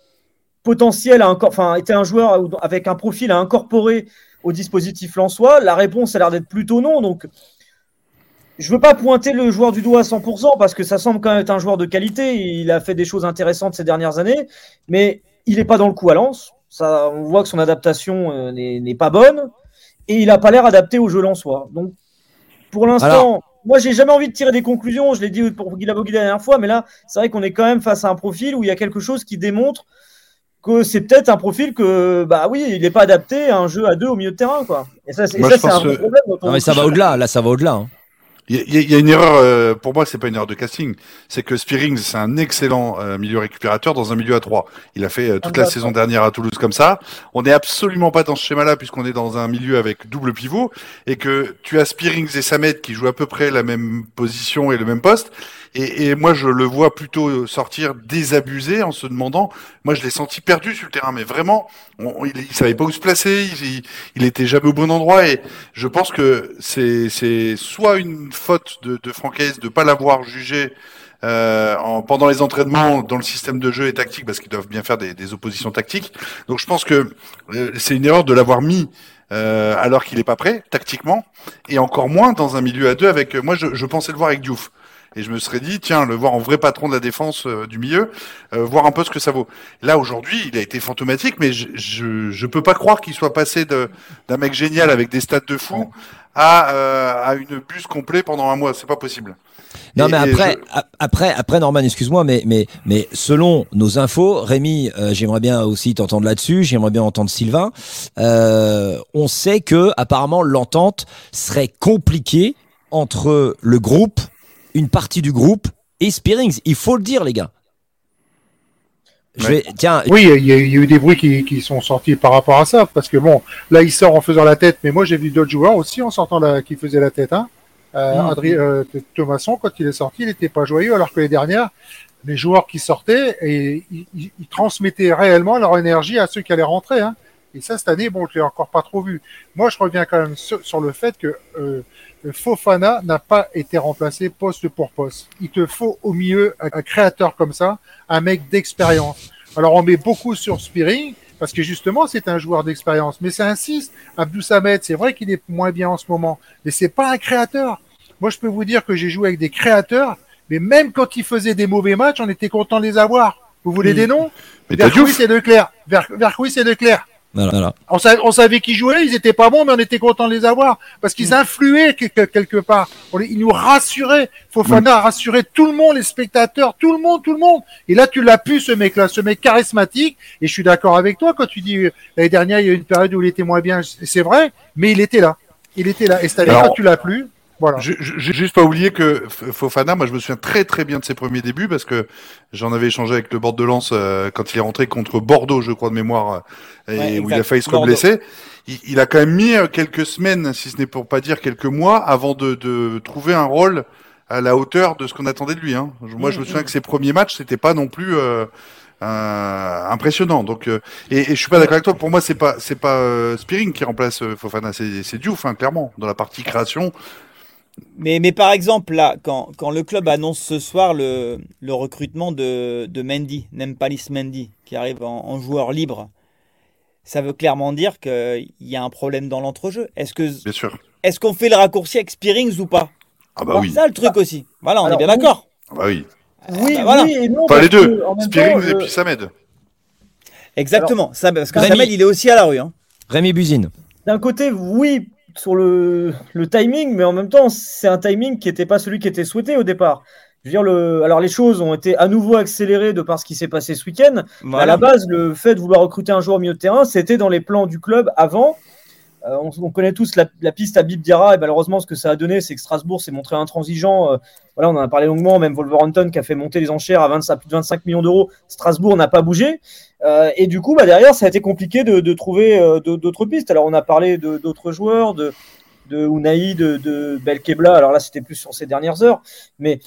potentiel encore, enfin était un joueur avec un profil à incorporer au dispositif Lensois La réponse a l'air d'être plutôt non. Donc je veux pas pointer le joueur du doigt à 100% parce que ça semble quand même être un joueur de qualité. Il a fait des choses intéressantes ces dernières années, mais il n'est pas dans le coup à Lens. On voit que son adaptation euh, n'est pas bonne et il n'a pas l'air adapté au jeu lensois. Donc pour l'instant, moi j'ai jamais envie de tirer des conclusions. Je l'ai dit pour Guy Labogui la dernière fois, mais là c'est vrai qu'on est quand même face à un profil où il y a quelque chose qui démontre que c'est peut-être un profil que bah oui il n'est pas adapté à un jeu à deux au milieu de terrain quoi. Et ça c'est un vrai problème. dont on- Non mais ça va au-delà, là ça va au-delà. hein. Il y, y a une erreur, euh, pour moi, c'est pas une erreur de casting. C'est que Spearings, c'est un excellent euh, milieu récupérateur dans un milieu à trois. Il a fait euh, toute la saison dernière à Toulouse comme ça. On n'est absolument pas dans ce schéma-là puisqu'on est dans un milieu avec double pivot et que tu as Spearings et Samet qui jouent à peu près la même position et le même poste. Et, et moi, je le vois plutôt sortir désabusé en se demandant. Moi, je l'ai senti perdu sur le terrain, mais vraiment, il, il savait pas où se placer. Il, il, était jamais au bon endroit et je pense que c'est soit une faute de, de Francaise de pas l'avoir jugé euh, en, pendant les entraînements dans le système de jeu et tactique parce qu'ils doivent bien faire des, des oppositions tactiques. Donc je pense que euh, c'est une erreur de l'avoir mis euh, alors qu'il n'est pas prêt tactiquement et encore moins dans un milieu à deux avec. Moi je, je pensais le voir avec Diouf. Et je me serais dit, tiens, le voir en vrai patron de la défense euh, du milieu, euh, voir un peu ce que ça vaut. Là, aujourd'hui, il a été fantomatique, mais je, je, je peux pas croire qu'il soit passé de, d'un mec génial avec des stats de fou à, euh, à une buse complète pendant un mois. C'est pas possible. Non Et- mais après, je- après, après Norman, excuse-moi, mais mais mais selon nos infos, Rémi, euh, j'aimerais bien aussi t'entendre là-dessus. J'aimerais bien entendre Sylvain. Euh, on sait que apparemment l'entente serait compliquée entre le groupe, une partie du groupe et Spearings. Il faut le dire, les gars. Je vais, tiens, Oui, il y, a eu des bruits qui, qui sont sortis par rapport à ça, parce que bon, là il sort en faisant la tête, mais moi j'ai vu d'autres joueurs aussi en sortant la, qui faisaient la tête. Hein. Euh. Adrien euh, Thomasson, quand il est sorti, il n'était pas joyeux, alors que les dernières, les joueurs qui sortaient, et ils, ils- ils transmettaient réellement leur énergie à ceux qui allaient rentrer. Hein. Et ça, cette année, bon, je l'ai encore pas trop vu. Moi, je reviens quand même sur, sur le fait que euh, Fofana n'a pas été remplacé poste pour poste. Il te faut au milieu un, un créateur comme ça, un mec d'expérience. Alors, on met beaucoup sur Spearing, parce que justement, c'est un joueur d'expérience. Mais ça insiste. Abdou Samed, c'est vrai qu'il est moins bien en ce moment, mais c'est pas un créateur. Moi, je peux vous dire que j'ai joué avec des créateurs, mais même quand ils faisaient des mauvais matchs, on était content de les avoir. Vous voulez Oui. des noms? Vercouis et Leclerc. Ver, Vercouis et Leclerc. Voilà. On, savait, on savait qu'ils jouaient, ils étaient pas bons, mais on était content de les avoir parce qu'ils influaient quelque, quelque part. On ils nous rassuraient. Fofana a rassuré tout le monde, les spectateurs, tout le monde, tout le monde. Et là, tu l'as pu, ce mec-là, ce mec charismatique. Et je suis d'accord avec toi quand tu dis euh, l'année dernière, il y a eu une période où il était moins bien. C'est vrai, mais il était là. Il était là. Et cette année, Alors- quand tu l'as plus, voilà. Ju- ju- Juste pas oublier que Fofana, moi je me souviens très très bien de ses premiers débuts parce que j'en avais échangé avec le bord de lance euh, quand il est rentré contre Bordeaux, je crois de mémoire, euh, et Ouais, où il a failli se reblesser. Il, il a quand même mis euh, quelques semaines, si ce n'est pour pas dire quelques mois, avant de, de trouver un rôle à la hauteur de ce qu'on attendait de lui. Hein. Je- Moi je me souviens que ses premiers matchs, c'était pas non plus euh, euh, impressionnant. Donc euh, et, et je suis pas d'accord avec toi. Pour moi, c'est pas c'est pas euh, Spearing qui remplace euh, Fofana, c'est c'est Diouf, hein, clairement, dans la partie création. Mais, mais par exemple, là, quand, quand le club annonce ce soir le, le recrutement de, de Mendy, Nempalis Mendy, qui arrive en, en joueur libre, ça veut clairement dire qu'il y a un problème dans l'entrejeu. Est-ce que Bien sûr. est-ce qu'on fait le raccourci avec Spearings ou pas? Ah bah oui. C'est ça le truc aussi. Voilà, on Alors, est bien d'accord. Ah bah oui. Oui, bah voilà. oui et non. Pas parce les deux. Spearings temps, et je- puis Samed. Exactement. Ça, parce que Rémi- Samuel, il est aussi à la rue. Hein. Rémi Buzine. D'un côté, oui, sur le, le timing, mais en même temps, c'est un timing qui n'était pas celui qui était souhaité au départ. Je veux dire, le, alors les choses ont été à nouveau accélérées de par ce qui s'est passé ce week-end. À la base, le fait de vouloir recruter un joueur au milieu de terrain, c'était dans les plans du club avant. Euh, on, on connaît tous la, la piste à Bib Diarra, et malheureusement, ce que ça a donné, c'est que Strasbourg s'est montré intransigeant. Euh, voilà, on en a parlé longuement, même Wolverhampton qui a fait monter les enchères à 25, plus de 25 millions d'euros. Strasbourg n'a pas bougé. Euh, et du coup, bah, derrière, ça a été compliqué de, trouver euh, d'autres pistes. Alors, on a parlé d'autres joueurs, de, de Unai, de, Belkebla. Alors là, c'était plus sur ces dernières heures. Mais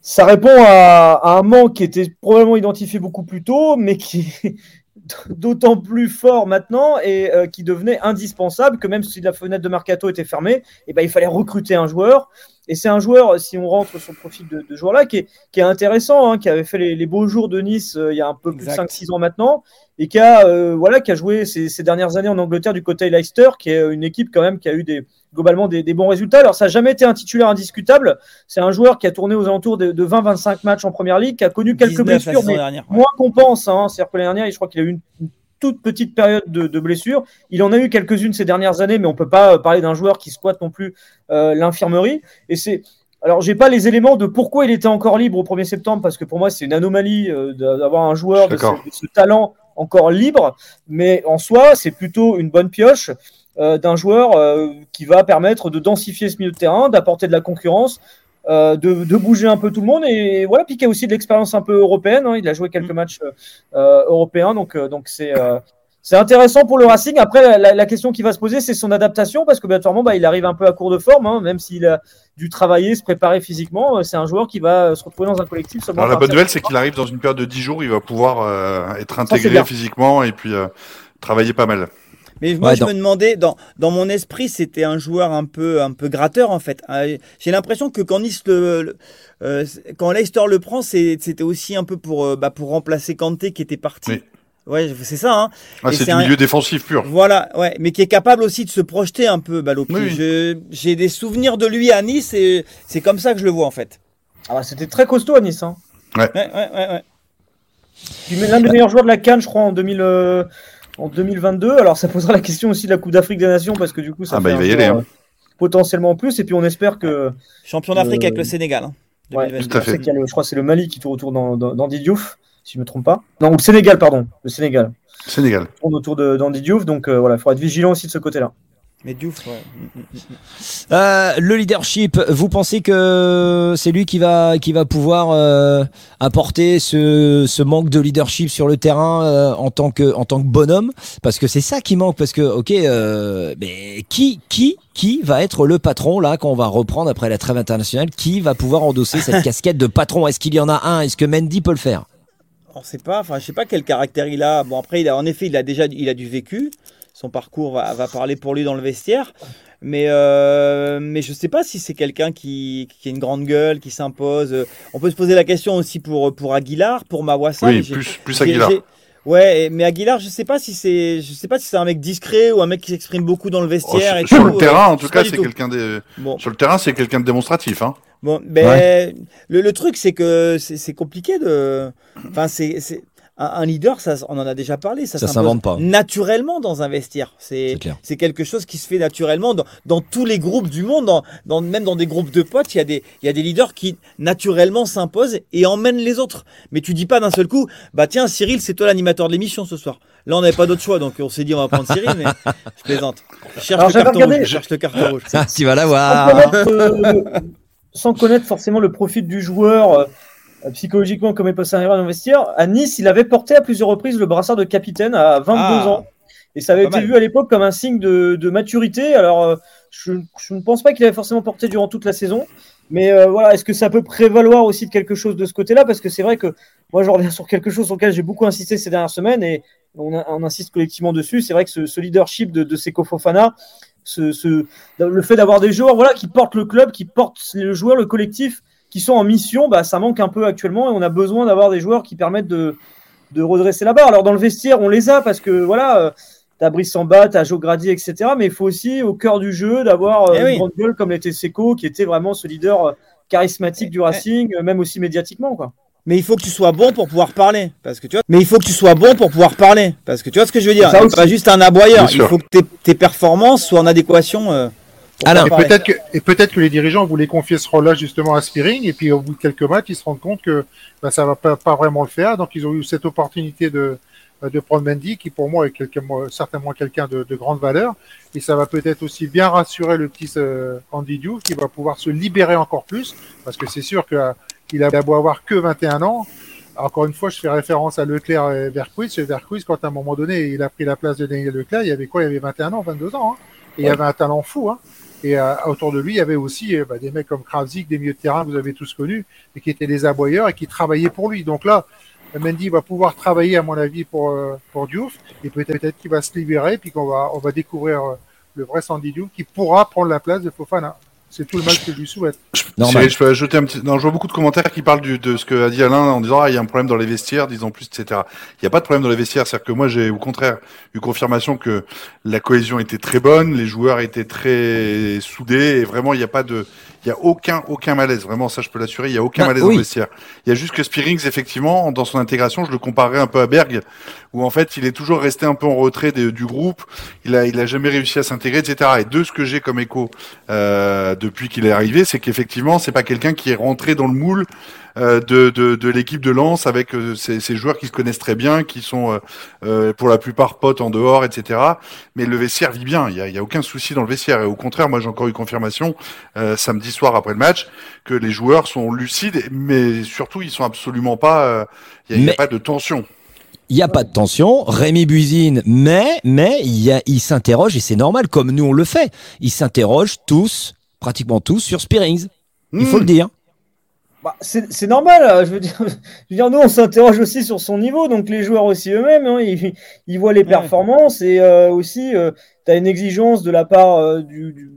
ça répond à, un manque qui était probablement identifié beaucoup plus tôt, mais qui est d'autant plus fort maintenant et euh, qui devenait indispensable que même si la fenêtre de mercato était fermée, eh ben, il fallait recruter un joueur. Et c'est un joueur, si on rentre sur le profil de, de joueur-là, qui est, qui est intéressant, hein, qui avait fait les, les beaux jours de Nice euh, il y a un peu plus Exact. de 5-6 ans maintenant, et qui a, euh, voilà, qui a joué ces, ces dernières années en Angleterre du côté Leicester, qui est une équipe quand même qui a eu des, globalement des, des bons résultats. Alors ça n'a jamais été un titulaire indiscutable, c'est un joueur qui a tourné aux alentours de, de 20-25 matchs en Première Ligue, qui a connu quelques 19 la blessures, mais dernière. ouais. moins qu'on pense. Hein. C'est-à-dire que l'année dernière, je crois qu'il a eu une, une toute petite période de, de blessures. Il en a eu quelques-unes ces dernières années, mais on peut pas euh, parler d'un joueur qui squatte non plus euh, l'infirmerie. Et c'est alors, j'ai pas les éléments de pourquoi il était encore libre au 1er septembre, parce que pour moi, c'est une anomalie euh, d'avoir un joueur de ce, D'accord. de ce talent encore libre. Mais en soi, c'est plutôt une bonne pioche euh, d'un joueur qui va permettre de densifier ce milieu de terrain, d'apporter de la concurrence, de, de bouger un peu tout le monde. Et voilà, a aussi de l'expérience un peu européenne. hein. Il a joué quelques matchs euh, euh, européens, donc euh, donc c'est euh, c'est intéressant pour le Racing. Après, la, question qui va se poser, c'est son adaptation, parce que obligatoirement, bah, il arrive un peu à court de forme, hein, même s'il a dû travailler, se préparer physiquement. euh, C'est un joueur qui va se retrouver dans un collectif seulement. Alors la bonne nouvelle, c'est qu'il arrive dans une période de 10 jours, il va pouvoir euh, être intégré physiquement et puis euh, travailler pas mal. Mais moi, Ouais, je dans- me demandais, dans, dans mon esprit, c'était un joueur un peu, un peu gratteur, en fait. Euh, J'ai l'impression que quand Nice le, le- euh, quand Leicester le prend, c'était aussi un peu pour, euh, bah, pour remplacer Kanté qui était parti. Oui. Ouais, c'est ça, hein. Ah, c'est du un- milieu défensif pur. Voilà, ouais, mais qui est capable aussi de se projeter un peu, Balopi. Oui. J'ai des souvenirs de lui à Nice et c'est comme ça que je le vois, en fait. Ah, bah, C'était très costaud à Nice. Hein. Ouais, ouais, ouais, ouais. Puis l'un des meilleurs joueurs de la Cannes, je crois, en, 2000, euh, en 2022. Alors ça posera la question aussi de la Coupe d'Afrique des Nations, parce que du coup, ça Ah, bah, fait il un va y aller, hein. euh, potentiellement en plus. Et puis on espère que. Champion d'Afrique Euh, avec le Sénégal. hein, Ouais, 2022. tout à fait. qu'il y a le- je crois que c'est le Mali qui tourne autour d'An- d'An- d'Andy Diouf, si je ne me trompe pas. Non, le Sénégal, pardon. Le Sénégal. Sénégal. tourne autour de- d'Andy Diouf. Donc euh, voilà, il faudra être vigilant aussi de ce côté-là. Mais Diouf, ouais. Mm, mm, mm. Euh, le leadership, vous pensez que c'est lui qui va, qui va pouvoir euh, apporter ce, ce manque de leadership sur le terrain euh, en, tant que, en tant que bonhomme? Parce que c'est ça qui manque. Parce que, ok, mais qui, qui, qui va être le patron là quand on va reprendre après la trêve internationale? Qui va pouvoir endosser cette casquette de patron? Est-ce qu'il y en a un? Est-ce que Mendy peut le faire? On sait pas, enfin, je sais pas quel caractère il a. Bon, après, il a, en effet, il a déjà il a du vécu. Son parcours va, va parler pour lui dans le vestiaire. Mais, euh, mais je sais pas si c'est quelqu'un qui, qui a une grande gueule, qui s'impose. On peut se poser la question aussi pour, pour Aguilar, pour Mawassa. Oui, plus, Aguilar. Ouais, mais Aguilar, je sais pas si c'est, je sais pas si c'est un mec discret ou un mec qui s'exprime beaucoup dans le Oh, vestiaire. et sur, tout, le euh, terrain, en je tout cas, c'est quelqu'un de... Bon, Sur le terrain, c'est quelqu'un de démonstratif. Hein. Bon, ben, le, le truc, c'est que c'est c'est compliqué de. Enfin, c'est. Un, un leader, ça, on en a déjà parlé, ça, Ça s'impose s'invente pas. naturellement dans un vestiaire. C'est C'est clair. c'est quelque chose qui se fait naturellement dans, dans tous les groupes du monde, dans, dans- même dans des groupes de potes, il y, a des, il y a des leaders qui naturellement s'imposent et emmènent les autres. Mais tu dis pas d'un seul coup, bah tiens Cyril, c'est toi l'animateur de l'émission ce soir. Là on n'avait pas d'autre choix, donc on s'est dit on va prendre Cyril, mais je plaisante. Je cherche, Alors, le carton, rouge, je cherche le carton rouge. Ah, tu vas sans l'avoir. connaître, euh, sans connaître forcément le profil du joueur euh, psychologiquement comme il peut s'arriver dans le vestiaire, à Nice, il avait porté à plusieurs reprises le brassard de capitaine à 22 Ah. ans. Et ça avait été mal. vu à l'époque comme un signe de, de maturité. Alors, euh, je, je ne pense pas qu'il avait forcément porté durant toute la saison. Mais euh, voilà, est-ce que ça peut prévaloir aussi de quelque chose de ce côté-là? Parce que c'est vrai que moi, je reviens sur quelque chose sur lequel j'ai beaucoup insisté ces dernières semaines et on, a- on insiste collectivement dessus. C'est vrai que ce, ce leadership de, de Seko Fofana, ce, ce- le fait d'avoir des joueurs voilà, qui portent le club, qui portent le joueur, le collectif, qui sont en mission, bah, ça manque un peu actuellement et on a besoin d'avoir des joueurs qui permettent de, de redresser la barre. Alors dans le vestiaire, on les a parce que voilà, euh, t'as Brice Samba, t'as Joe Grady, etc. Mais il faut aussi au cœur du jeu d'avoir euh, Eh une oui. grande gueule comme l'était Seco, qui était vraiment ce leader euh, charismatique du Racing, euh, même aussi médiatiquement. Quoi. Mais il faut que tu sois bon pour pouvoir parler, parce que tu vois. Mais il faut que tu sois bon pour pouvoir parler, parce que tu vois ce que je veux dire. Ça C'est pas juste un aboyeur. Bien Il sûr. faut que tes, tes performances soient en adéquation. euh, Alain. Et peut-être que, et peut-être que les dirigeants voulaient confier ce rôle-là justement à Spearing, et puis au bout de quelques matchs, ils se rendent compte que ben, ça va pas, pas vraiment le faire. Donc ils ont eu cette opportunité de, de prendre Mendy, qui pour moi est quelqu'un- certainement quelqu'un de, de grande valeur. Et ça va peut-être aussi bien rassurer le petit euh, Andy Diouf, qui va pouvoir se libérer encore plus, parce que c'est sûr que, qu'il a beau avoir que 21 ans. Encore une fois, je fais référence à Leclerc et Verquist. Verquist, quand à un moment donné, il a pris la place de Daniel Leclerc, il y avait quoi? Il y avait 21 ans, 22 ans. Hein et il y avait un talent fou. Hein et euh, autour de lui, il y avait aussi euh, bah, des mecs comme Kravzik, des milieux de terrain que vous avez tous connus, et qui étaient des aboyeurs et qui travaillaient pour lui. Donc là, Mendy va pouvoir travailler, à mon avis, pour, euh, pour Diouf, et peut-être qu'il va se libérer, puis qu'on va, on va découvrir euh, le vrai Sandy Diouf, qui pourra prendre la place de Fofana. C'est tout le mal que je lui souhaite. Normal. Je peux ajouter un petit. Non, je vois beaucoup de commentaires qui parlent du, de ce que a dit Alain en disant ah il y a un problème dans les vestiaires, disons plus, etc. Il n'y a pas de problème dans les vestiaires, c'est-à-dire que moi j'ai au contraire eu confirmation que la cohésion était très bonne, les joueurs étaient très soudés et vraiment il n'y a pas de, il y a aucun aucun malaise. Vraiment ça je peux l'assurer, il y a aucun Bah, malaise oui. dans le vestiaire. Il y a juste que Spearings effectivement dans son intégration, je le comparerais un peu à Berg où en fait il est toujours resté un peu en retrait des- du groupe, il a il a jamais réussi à s'intégrer, etc. Et de ce que j'ai comme écho euh, depuis qu'il est arrivé, c'est qu'effectivement, c'est pas quelqu'un qui est rentré dans le moule de, de, de l'équipe de Lens avec euh, ces, ces joueurs qui se connaissent très bien, qui sont euh, euh, pour la plupart potes en dehors, etc. Mais le vestiaire vit bien, il y a, y a aucun souci dans le vestiaire. Et au contraire, moi j'ai encore eu confirmation euh, samedi soir après le match que les joueurs sont lucides, mais surtout ils sont absolument pas, euh, il y a- pas de tension. Il n'y a pas de tension. Rémi Buzine, mais, mais il, il s'interroge, et c'est normal, comme nous on le fait. Ils s'interrogent tous, pratiquement tous, sur Spearings. Il faut Hmm. le dire. Bah, c'est normal, euh, je veux, dire, je veux dire, nous on s'interroge aussi sur son niveau, donc les joueurs aussi eux-mêmes, hein, ils, ils voient les performances et euh, aussi tu as une exigence de la part euh, du, du-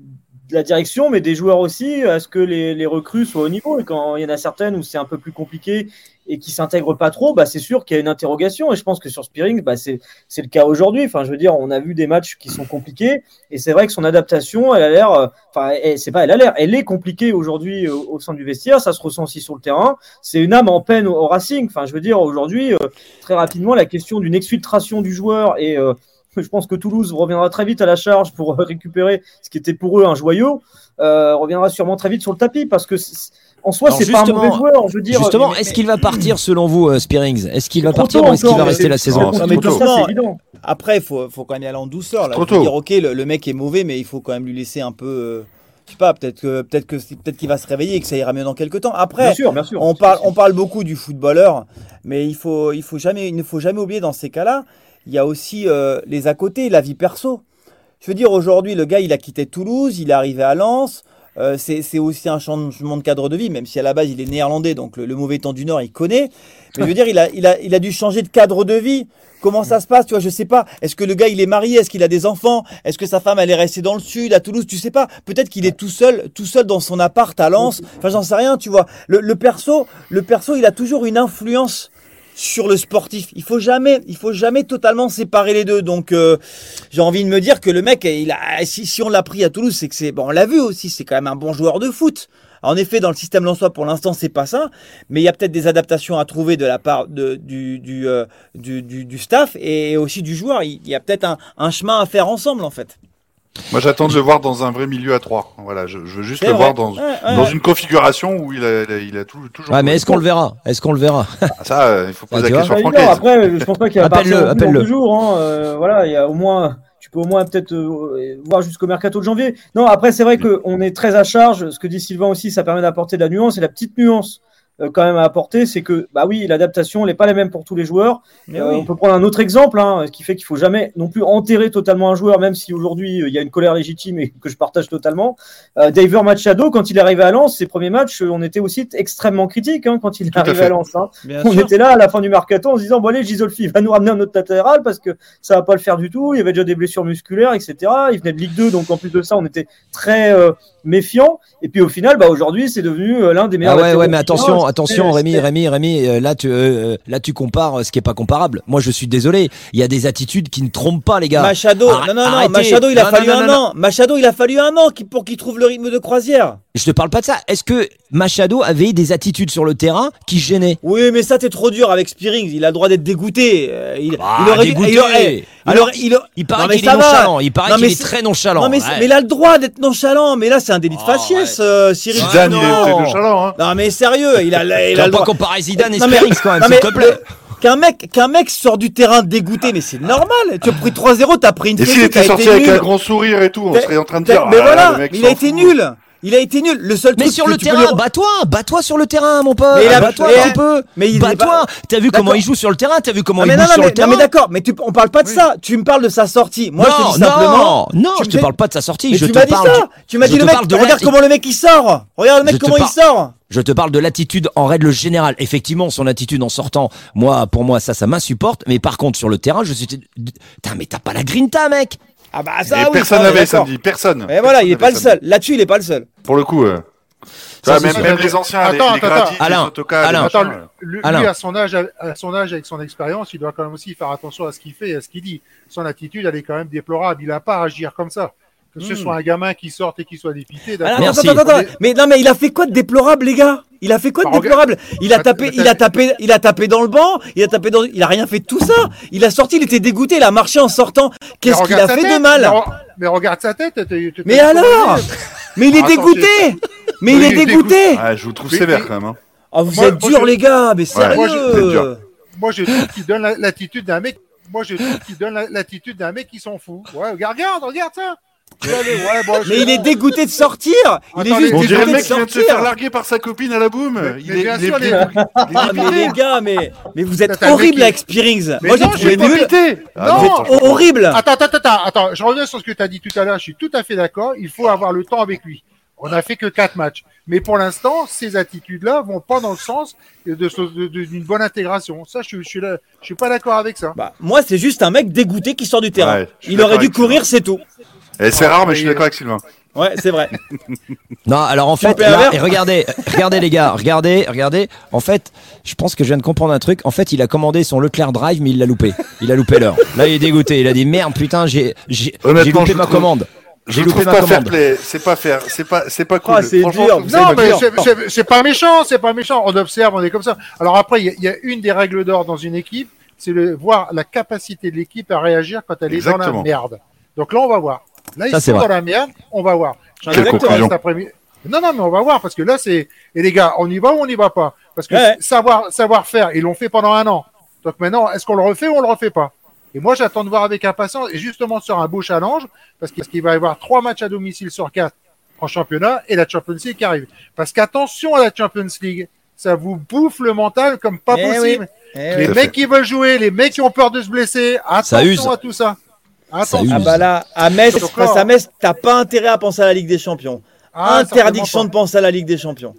de la direction, mais des joueurs aussi, à ce que les, les recrues soient au niveau. Et quand il y en a certaines où c'est un peu plus compliqué et qui s'intègrent pas trop, bah, c'est sûr qu'il y a une interrogation. Et je pense que sur Spearing, bah, c'est le cas aujourd'hui. Enfin, je veux dire, on a vu des matchs qui sont compliqués et c'est vrai que son adaptation, elle a l'air, euh, enfin, c'est pas, elle a l'air, elle est compliquée aujourd'hui au, au sein du vestiaire. Ça se ressent aussi sur le terrain. C'est une âme en peine au, Racing. Enfin, je veux dire, aujourd'hui, euh, très rapidement, la question d'une exfiltration du joueur et euh, je pense que Toulouse reviendra très vite à la charge pour récupérer ce qui était pour eux un joyau. euh, reviendra sûrement très vite sur le tapis parce que en soi, c'est pas un justement- mauvais joueur. Je veux dire, Justement, est-ce qu'il va partir selon vous, euh, Spearings? Est-ce qu'il va partir ou est-ce qu'il va rester la saison mais tôt. ça, évident. Après, il faut, faut quand même y aller en douceur. Là. Trop Je veux tôt. dire, ok, le, le mec est mauvais, mais il faut quand même lui laisser un peu. euh, je sais pas, peut-être que peut-être que peut-être qu'il va se réveiller et que ça ira mieux dans quelques temps. Après, Bien sûr, bien sûr. on parle, on parle beaucoup du footballeur, mais il faut, il faut jamais, il ne faut jamais oublier dans ces cas-là, il y a aussi euh, les à côté, la vie perso. Je veux dire, aujourd'hui, le gars, il a quitté Toulouse, il est arrivé à Lens. Euh, c'est aussi un changement de cadre de vie, même si à la base il est néerlandais, donc le, le mauvais temps du Nord il connaît. Mais je veux dire, il a, il, a, il a dû changer de cadre de vie. Comment ça se passe Tu vois, je sais pas. Est-ce que le gars il est marié? Est-ce qu'il a des enfants? Est-ce que sa femme elle est restée dans le sud, à Toulouse? Tu sais pas. Peut-être qu'il est tout seul, tout seul dans son appart à Lens. Enfin, j'en sais rien. Tu vois, le, le perso, le perso, il a toujours une influence sur le sportif. Il faut jamais, il faut jamais totalement séparer les deux. Donc, euh, j'ai envie de me dire que le mec, il a, si, si on l'a pris à Toulouse, c'est que c'est, bon, on l'a vu aussi, c'est quand même un bon joueur de foot. En effet, dans le système Lensois, pour l'instant, c'est pas ça, mais il y a peut-être des adaptations à trouver de la part de, du, du, euh, du, du, staff et aussi du joueur. Il y a peut-être un, un chemin à faire ensemble, en fait. Moi, j'attends de le voir dans un vrai milieu à 3. Voilà, je, je veux juste le vrai. voir dans, Ouais, ouais, dans ouais. une configuration où il a, il a, il a tout- toujours. Ouais, mais est-ce qu'on le verra? Est-ce qu'on le verra? Ah, Ça, euh, il faut poser Ah, la question Pas évident. Francaise. Après, je pense pas qu'il Appelle-le, non plus dans appelle-le. deux jours. Hein. Euh, voilà, il y a au moins, tu peux au moins peut-être euh, voir jusqu'au mercato de janvier. Non, après, c'est vrai qu'on est très à charge. Ce que dit Sylvain aussi, ça permet d'apporter de la nuance. Et la petite nuance euh, quand même à apporter, c'est que, bah oui, l'adaptation n'est pas la même pour tous les joueurs. Mais Euh, oui. On peut prendre un autre exemple, hein, ce qui fait qu'il faut jamais non plus enterrer totalement un joueur, même si aujourd'hui euh, il y a une colère légitime et que je partage totalement. Euh, Daver Machado, quand il est arrivé à Lens, ses premiers matchs, euh, on était aussi extrêmement critiques hein, quand il est Tout à arrivé fait. à Lens. hein. On sûr. était là à la fin du mercato en se disant bon allez Gisolfi va nous ramener un autre latéral parce que ça va pas le faire du tout. Il y avait déjà des blessures musculaires, etc. Il venait de Ligue 2, donc en plus de ça, on était très méfiants. Et puis au final, bah aujourd'hui, c'est devenu euh, l'un des Ah meilleurs. ouais, latéraux ouais, mais de Ligue 1. attention, attention, Rémi, Rémi, Rémi, euh, là tu, euh, là tu compares ce qui est pas comparable. Moi, je suis désolé, il y a des attitudes qui ne trompent pas, les gars. Machado, Arr- non, non, non. Machado, il a Non, fallu non, non, un non, an. Machado, il a fallu un an pour qu'il trouve le rythme de croisière. Je te parle pas de ça. Est-ce que Machado avait des attitudes sur le terrain qui gênaient? Oui, mais ça, t'es trop dur avec Spearing. Il a le droit d'être dégoûté. Euh, Il, Ah, il aurait dû- dégoûté. il aurait- Alors, il Il paraît Non, mais qu'il ça est va. nonchalant. Il paraît Non, qu'il mais est c'est- très nonchalant. Non, mais, Ouais. mais il a le droit d'être nonchalant. Mais là, c'est un délit de Oh, faciès, ouais. euh, Cyril. Zidane, il est Non. peut-être nonchalant, hein. Non, mais sérieux, il a, il a Tu le pas droit. comparer Zidane et Non, mais- Spearings quand même, non, s'il mais te plaît. le- Qu'un mec, qu'un mec sort du terrain dégoûté, mais c'est normal. Tu as pris 3-0, t'as pris une Et s'il fessée, était t'as sorti été avec nul. un grand sourire et tout, on T'as- serait en train de t'as- dire. Mais ah, voilà, le mec il a s'en été fout. nul. Il a été nul. Le seul Mais truc sur que le tu terrain, lui- bats-toi, bats-toi sur le terrain, mon pote. Bats-toi mais- un peu. mais il est Bats-toi. pas- T'as vu comment il joue sur le terrain T'as vu comment Ah, il non, sur mais, le terrain non, mais d'accord, mais tu, on parle pas de Oui. ça. Tu me parles de sa sortie. Moi, je te non, dis simplement. non, non, tu je me te parle pas de sa sortie. Mais je tu te m'as dit parle. ça. Tu m'as dit le mec. Regarde comment le mec il sort. Regarde le mec comment il sort. Je te parle de l'attitude en règle générale. Effectivement, son attitude en sortant, moi, pour moi, ça, ça m'insupporte. Mais par contre, sur le terrain, je suis. Putain, mais t'as pas la grinta, mec. Ah bah ça oui. personne ça, l'avait samedi, personne. Mais voilà, il est Personne pas le seul. Là-dessus, il est pas le seul. Pour le coup, euh, Ça, même, les anciens, Attends, les attends, Alain, les Alain. Attends, euh. lui, lui, Alain. à son âge, à son âge, avec son expérience, il doit quand même aussi faire attention à ce qu'il fait et à ce qu'il dit. Son attitude, elle est quand même déplorable. Il n'a pas à agir comme ça. Que ce Hmm. soit un gamin qui sorte et qui soit dépité. Ah, d'accord. non, Merci. attends, attends, attends. Mais non, mais il a fait quoi de déplorable, les gars? Il a fait quoi de Bah, déplorable? Il a Bah, tapé, bah, il a tapé, il a tapé dans le banc. Il a tapé dans, il a rien fait de tout ça. Il a sorti, il était dégoûté. Il a marché en sortant. Qu'est-ce qu'il a fait tête, de mal? mais re- Mais regarde sa tête. t'es- t'es- t'es- Mais alors Mais il est Attends, dégoûté. Mais il Oui, est il est dégoûté. Ouais, je vous trouve Mais- sévère mais- quand même. hein. Ah, vous Moi- êtes durs, les gars. Mais sérieux. Moi, je trouve qu'il donne la- l'attitude d'un mec. Moi, je trouve qu'il donne la- l'attitude d'un mec qui s'en fout. Ouais, regarde, regarde, regarde ça. Ouais, bon, Mais il est dégoûté de sortir. Il est juste On mais dirait le dégoûté mec de qui vient de se sortir. faire larguer par sa copine à la boum. Mais- Il mais est, bien il sûr, est- Ah, mais les gars, mais, mais vous êtes horrible avec Spearings. Moi, j'ai trouvé nul. Ah non, Vous êtes horrible. Attends, attends, attends, attends, je reviens sur ce que tu as dit tout à l'heure, je suis tout à fait d'accord, il faut avoir le temps avec lui. On a fait que quatre matchs. Mais pour l'instant, ces attitudes-là vont pas dans le sens de- de- de- d'une bonne intégration. Ça, je, je suis là, je suis pas d'accord avec ça. Bah, moi, c'est juste un mec dégoûté qui sort du terrain. Ouais, il aurait dû courir, c'est tout. Et c'est rare, mais je suis d'accord avec Sylvain. Ouais, c'est vrai. Non, alors en fait, là, et regardez, regardez les gars, regardez, regardez. En fait, je pense que je viens de comprendre un truc. En fait, il a commandé son Leclerc Drive, mais il l'a loupé. Il a loupé l'heure. Là, il est dégoûté. Il a dit merde, putain, j'ai, j'ai, j'ai loupé ma trouve- commande. Je J'ai le loupé trouve ma pas fair commande. play. C'est pas fair. C'est pas, c'est pas cool. Ah, Franchement, dur. Non, mais c'est- pas méchant, c'est pas méchant. On observe, on est comme ça. Alors après, il y a- il y, a une des règles d'or dans une équipe, c'est de voir la capacité de l'équipe à réagir quand elle est dans Exactement. la merde. Donc là, on va voir. Là, ils Ça, sont vrai. dans la merde, on va voir. Cet après-midi. Non, non, mais on va voir parce que là, c'est. Et les gars, on y va ou on n'y va pas? Parce que Ouais. savoir, savoir faire, ils l'ont fait pendant un an. Donc maintenant, est-ce qu'on le refait ou on le refait pas? Et moi, j'attends de voir avec impatience, et justement sur un beau challenge, parce qu'il va y avoir trois matchs à domicile sur quatre en championnat et la Champions League qui arrive. Parce qu'attention à la Champions League, ça vous bouffe le mental comme pas Eh possible. Eh Les oui. Mecs qui veulent jouer, les mecs qui ont peur de se blesser, Ça use. attention à tout ça. Ah bah là, à Metz, face à Metz, t'as pas intérêt à penser à la Ligue des Champions. Ah, Interdiction de penser à la Ligue des Champions.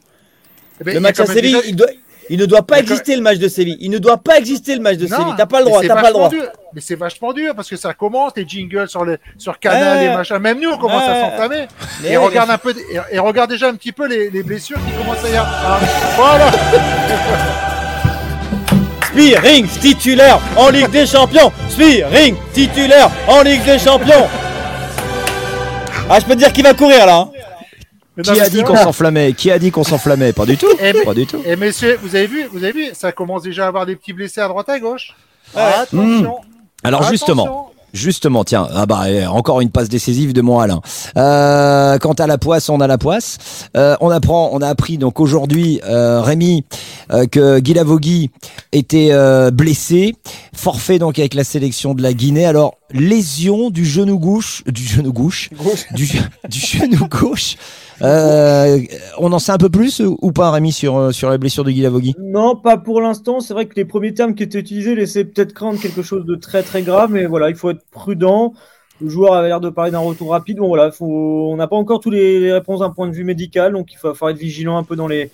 Eh ben, Le match à Séville, déjà- il, doit, il ne doit pas exister le match de Séville. Il ne doit pas exister le match de Non, Séville. T'as pas le droit, t'as pas le droit. dur. Mais c'est vachement dur parce que ça commence, les jingles sur, les, sur Canal Ouais. et machin. Même nous, on commence Ouais. à s'enflammer. Mais Et regarde un peu, et, et regarde déjà un petit peu les, les blessures qui commencent à y avoir. Ah, voilà. Spearing titulaire en Ligue des Champions. Spearing titulaire en Ligue des Champions. Ah, je peux te dire qu'il va courir là. hein. Qui a dit qu'on s'enflammait? Qui a dit qu'on s'enflammait? Pas du tout. Eh, mais- Pas du tout. Et messieurs, vous avez vu, vous avez vu, ça commence déjà à avoir des petits blessés à droite à gauche. Attention. Alors attention. Justement, tiens, ah bah, eh, encore une passe décisive de mon Alain. Euh, quant à la poisse, on a la poisse. Euh, on apprend, on a appris donc aujourd'hui, euh, Rémi, euh, que Guy Lavogui était euh, blessé, forfait donc avec la sélection de la Guinée. Alors lésion du genou gauche, du genou gauche, du, du genou gauche. Euh, on en sait un peu plus ou pas, Rémi, sur sur la blessure de Guy Lavogui? Non, pas pour l'instant. C'est vrai que les premiers termes qui étaient utilisés laissaient peut-être craindre quelque chose de très très grave, mais voilà, il faut être prudent. Le joueur avait l'air de parler d'un retour rapide. Bon voilà, on n'a pas encore tous les, réponses d'un point de vue médical, donc il va falloir être vigilant un peu dans les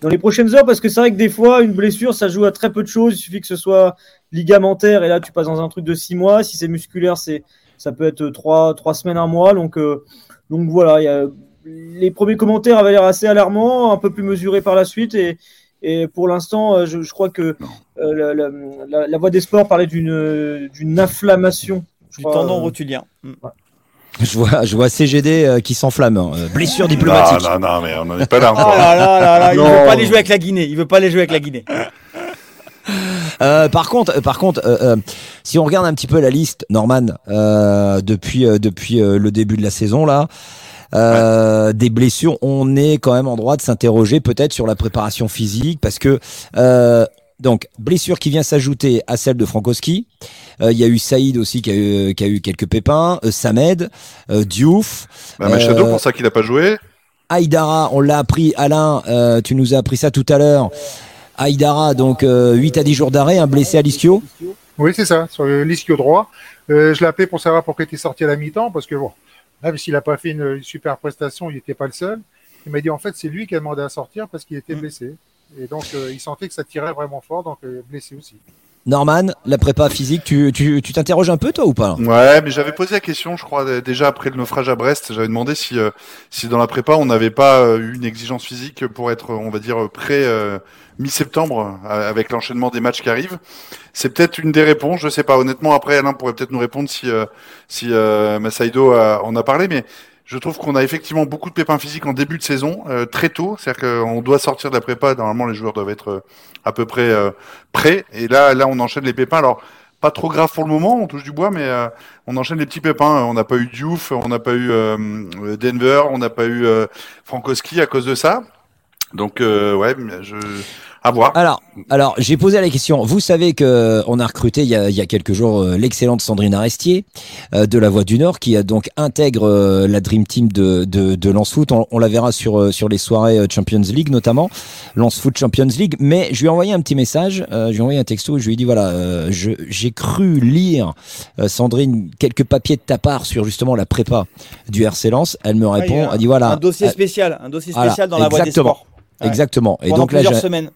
dans les prochaines heures parce que c'est vrai que des fois une blessure ça joue à très peu de choses. Il suffit que ce soit ligamentaire et là tu passes dans un truc de six mois. Si c'est musculaire, c'est ça peut être trois trois semaines un mois. Donc euh, donc voilà, les premiers commentaires avaient l'air assez alarmants, un peu plus mesurés par la suite. Et, et pour l'instant, euh, je, crois que euh, la, la, voix des sports parlait d'une inflammation. Je Du crois, tendon euh, rotulien. Mm. Je vois, je vois CGD euh, qui s'enflamme. hein. Euh, Blessure Non, diplomatique. non, non, mais on n'en est pas là Oh encore. là là là là, il Non. veut pas aller jouer avec la Guinée. Il veut pas aller jouer avec la Guinée. Euh, par contre, par contre, euh, euh, si on regarde un petit peu la liste, Norman, euh, depuis euh, depuis euh, le début de la saison là, euh, des blessures, on est quand même en droit de s'interroger peut-être sur la préparation physique parce que euh, donc blessure qui vient s'ajouter à celle de Frankowski. Euh, Il y a eu Saïd aussi qui a eu, qui a eu quelques pépins, euh, Samed, euh, Diouf, Bah, Machado, Euh, pour ça qu'il a pas joué. Aïdara, on l'a appris, Alain, euh, tu nous as appris ça tout à l'heure. Aïdara, donc euh, 8 à 10 jours d'arrêt, un blessé à l'ischio. Oui, c'est ça, sur l'ischio droit. Euh, je l'ai appelé pour savoir pourquoi il était sorti à la mi-temps, parce que bon, même s'il n'a pas fait une, super prestation, il n'était pas le seul. Il m'a dit en fait, c'est lui qui a demandé à sortir parce qu'il était Mm. blessé. Et donc, euh, il sentait que ça tirait vraiment fort, donc euh, blessé aussi. Norman, la prépa physique, tu tu tu t'interroges un peu toi ou pas? Ouais, mais j'avais posé la question, je crois, déjà après le naufrage à Brest. J'avais demandé si, euh, si dans la prépa, on n'avait pas euh, eu une exigence physique pour être, on va dire, prêt euh, mi-septembre avec l'enchaînement des matchs qui arrivent. C'est peut-être une des réponses, je sais pas. Honnêtement, après, Alain pourrait peut-être nous répondre si, euh, si euh, Masaido a- en a parlé, mais je trouve qu'on a effectivement beaucoup de pépins physiques en début de saison, euh, très tôt. C'est-à-dire qu'on doit sortir de la prépa. Normalement, les joueurs doivent être euh, à peu près euh, prêts. Et là, là, on enchaîne les pépins. Alors, pas trop grave pour le moment, on touche du bois, mais euh, on enchaîne les petits pépins. On n'a pas eu Diouf, on n'a pas eu euh, Denver, on n'a pas eu euh, Frankowski à cause de ça. Donc, ouais, je... à voir. Alors, alors j'ai posé la question. Vous savez que on a recruté il y a, il y a quelques jours euh, l'excellente Sandrine Arestier euh, de la Voix du Nord qui a donc intègre euh, la Dream Team de de, de Lens Foot. On, on la verra sur euh, sur les soirées euh, Champions League notamment, Lens Foot Champions League. Mais je lui ai envoyé un petit message. euh, je lui ai envoyé un texto. Je lui ai dit voilà, euh, je j'ai cru lire euh, Sandrine quelques papiers de ta part sur justement la prépa du RC Lens. Elle me Ah, répond. a elle dit voilà. Un dossier spécial, un dossier voilà, spécial dans la voie des exactement. sports. Ouais. Exactement. Et Pendant donc là, plusieurs semaines.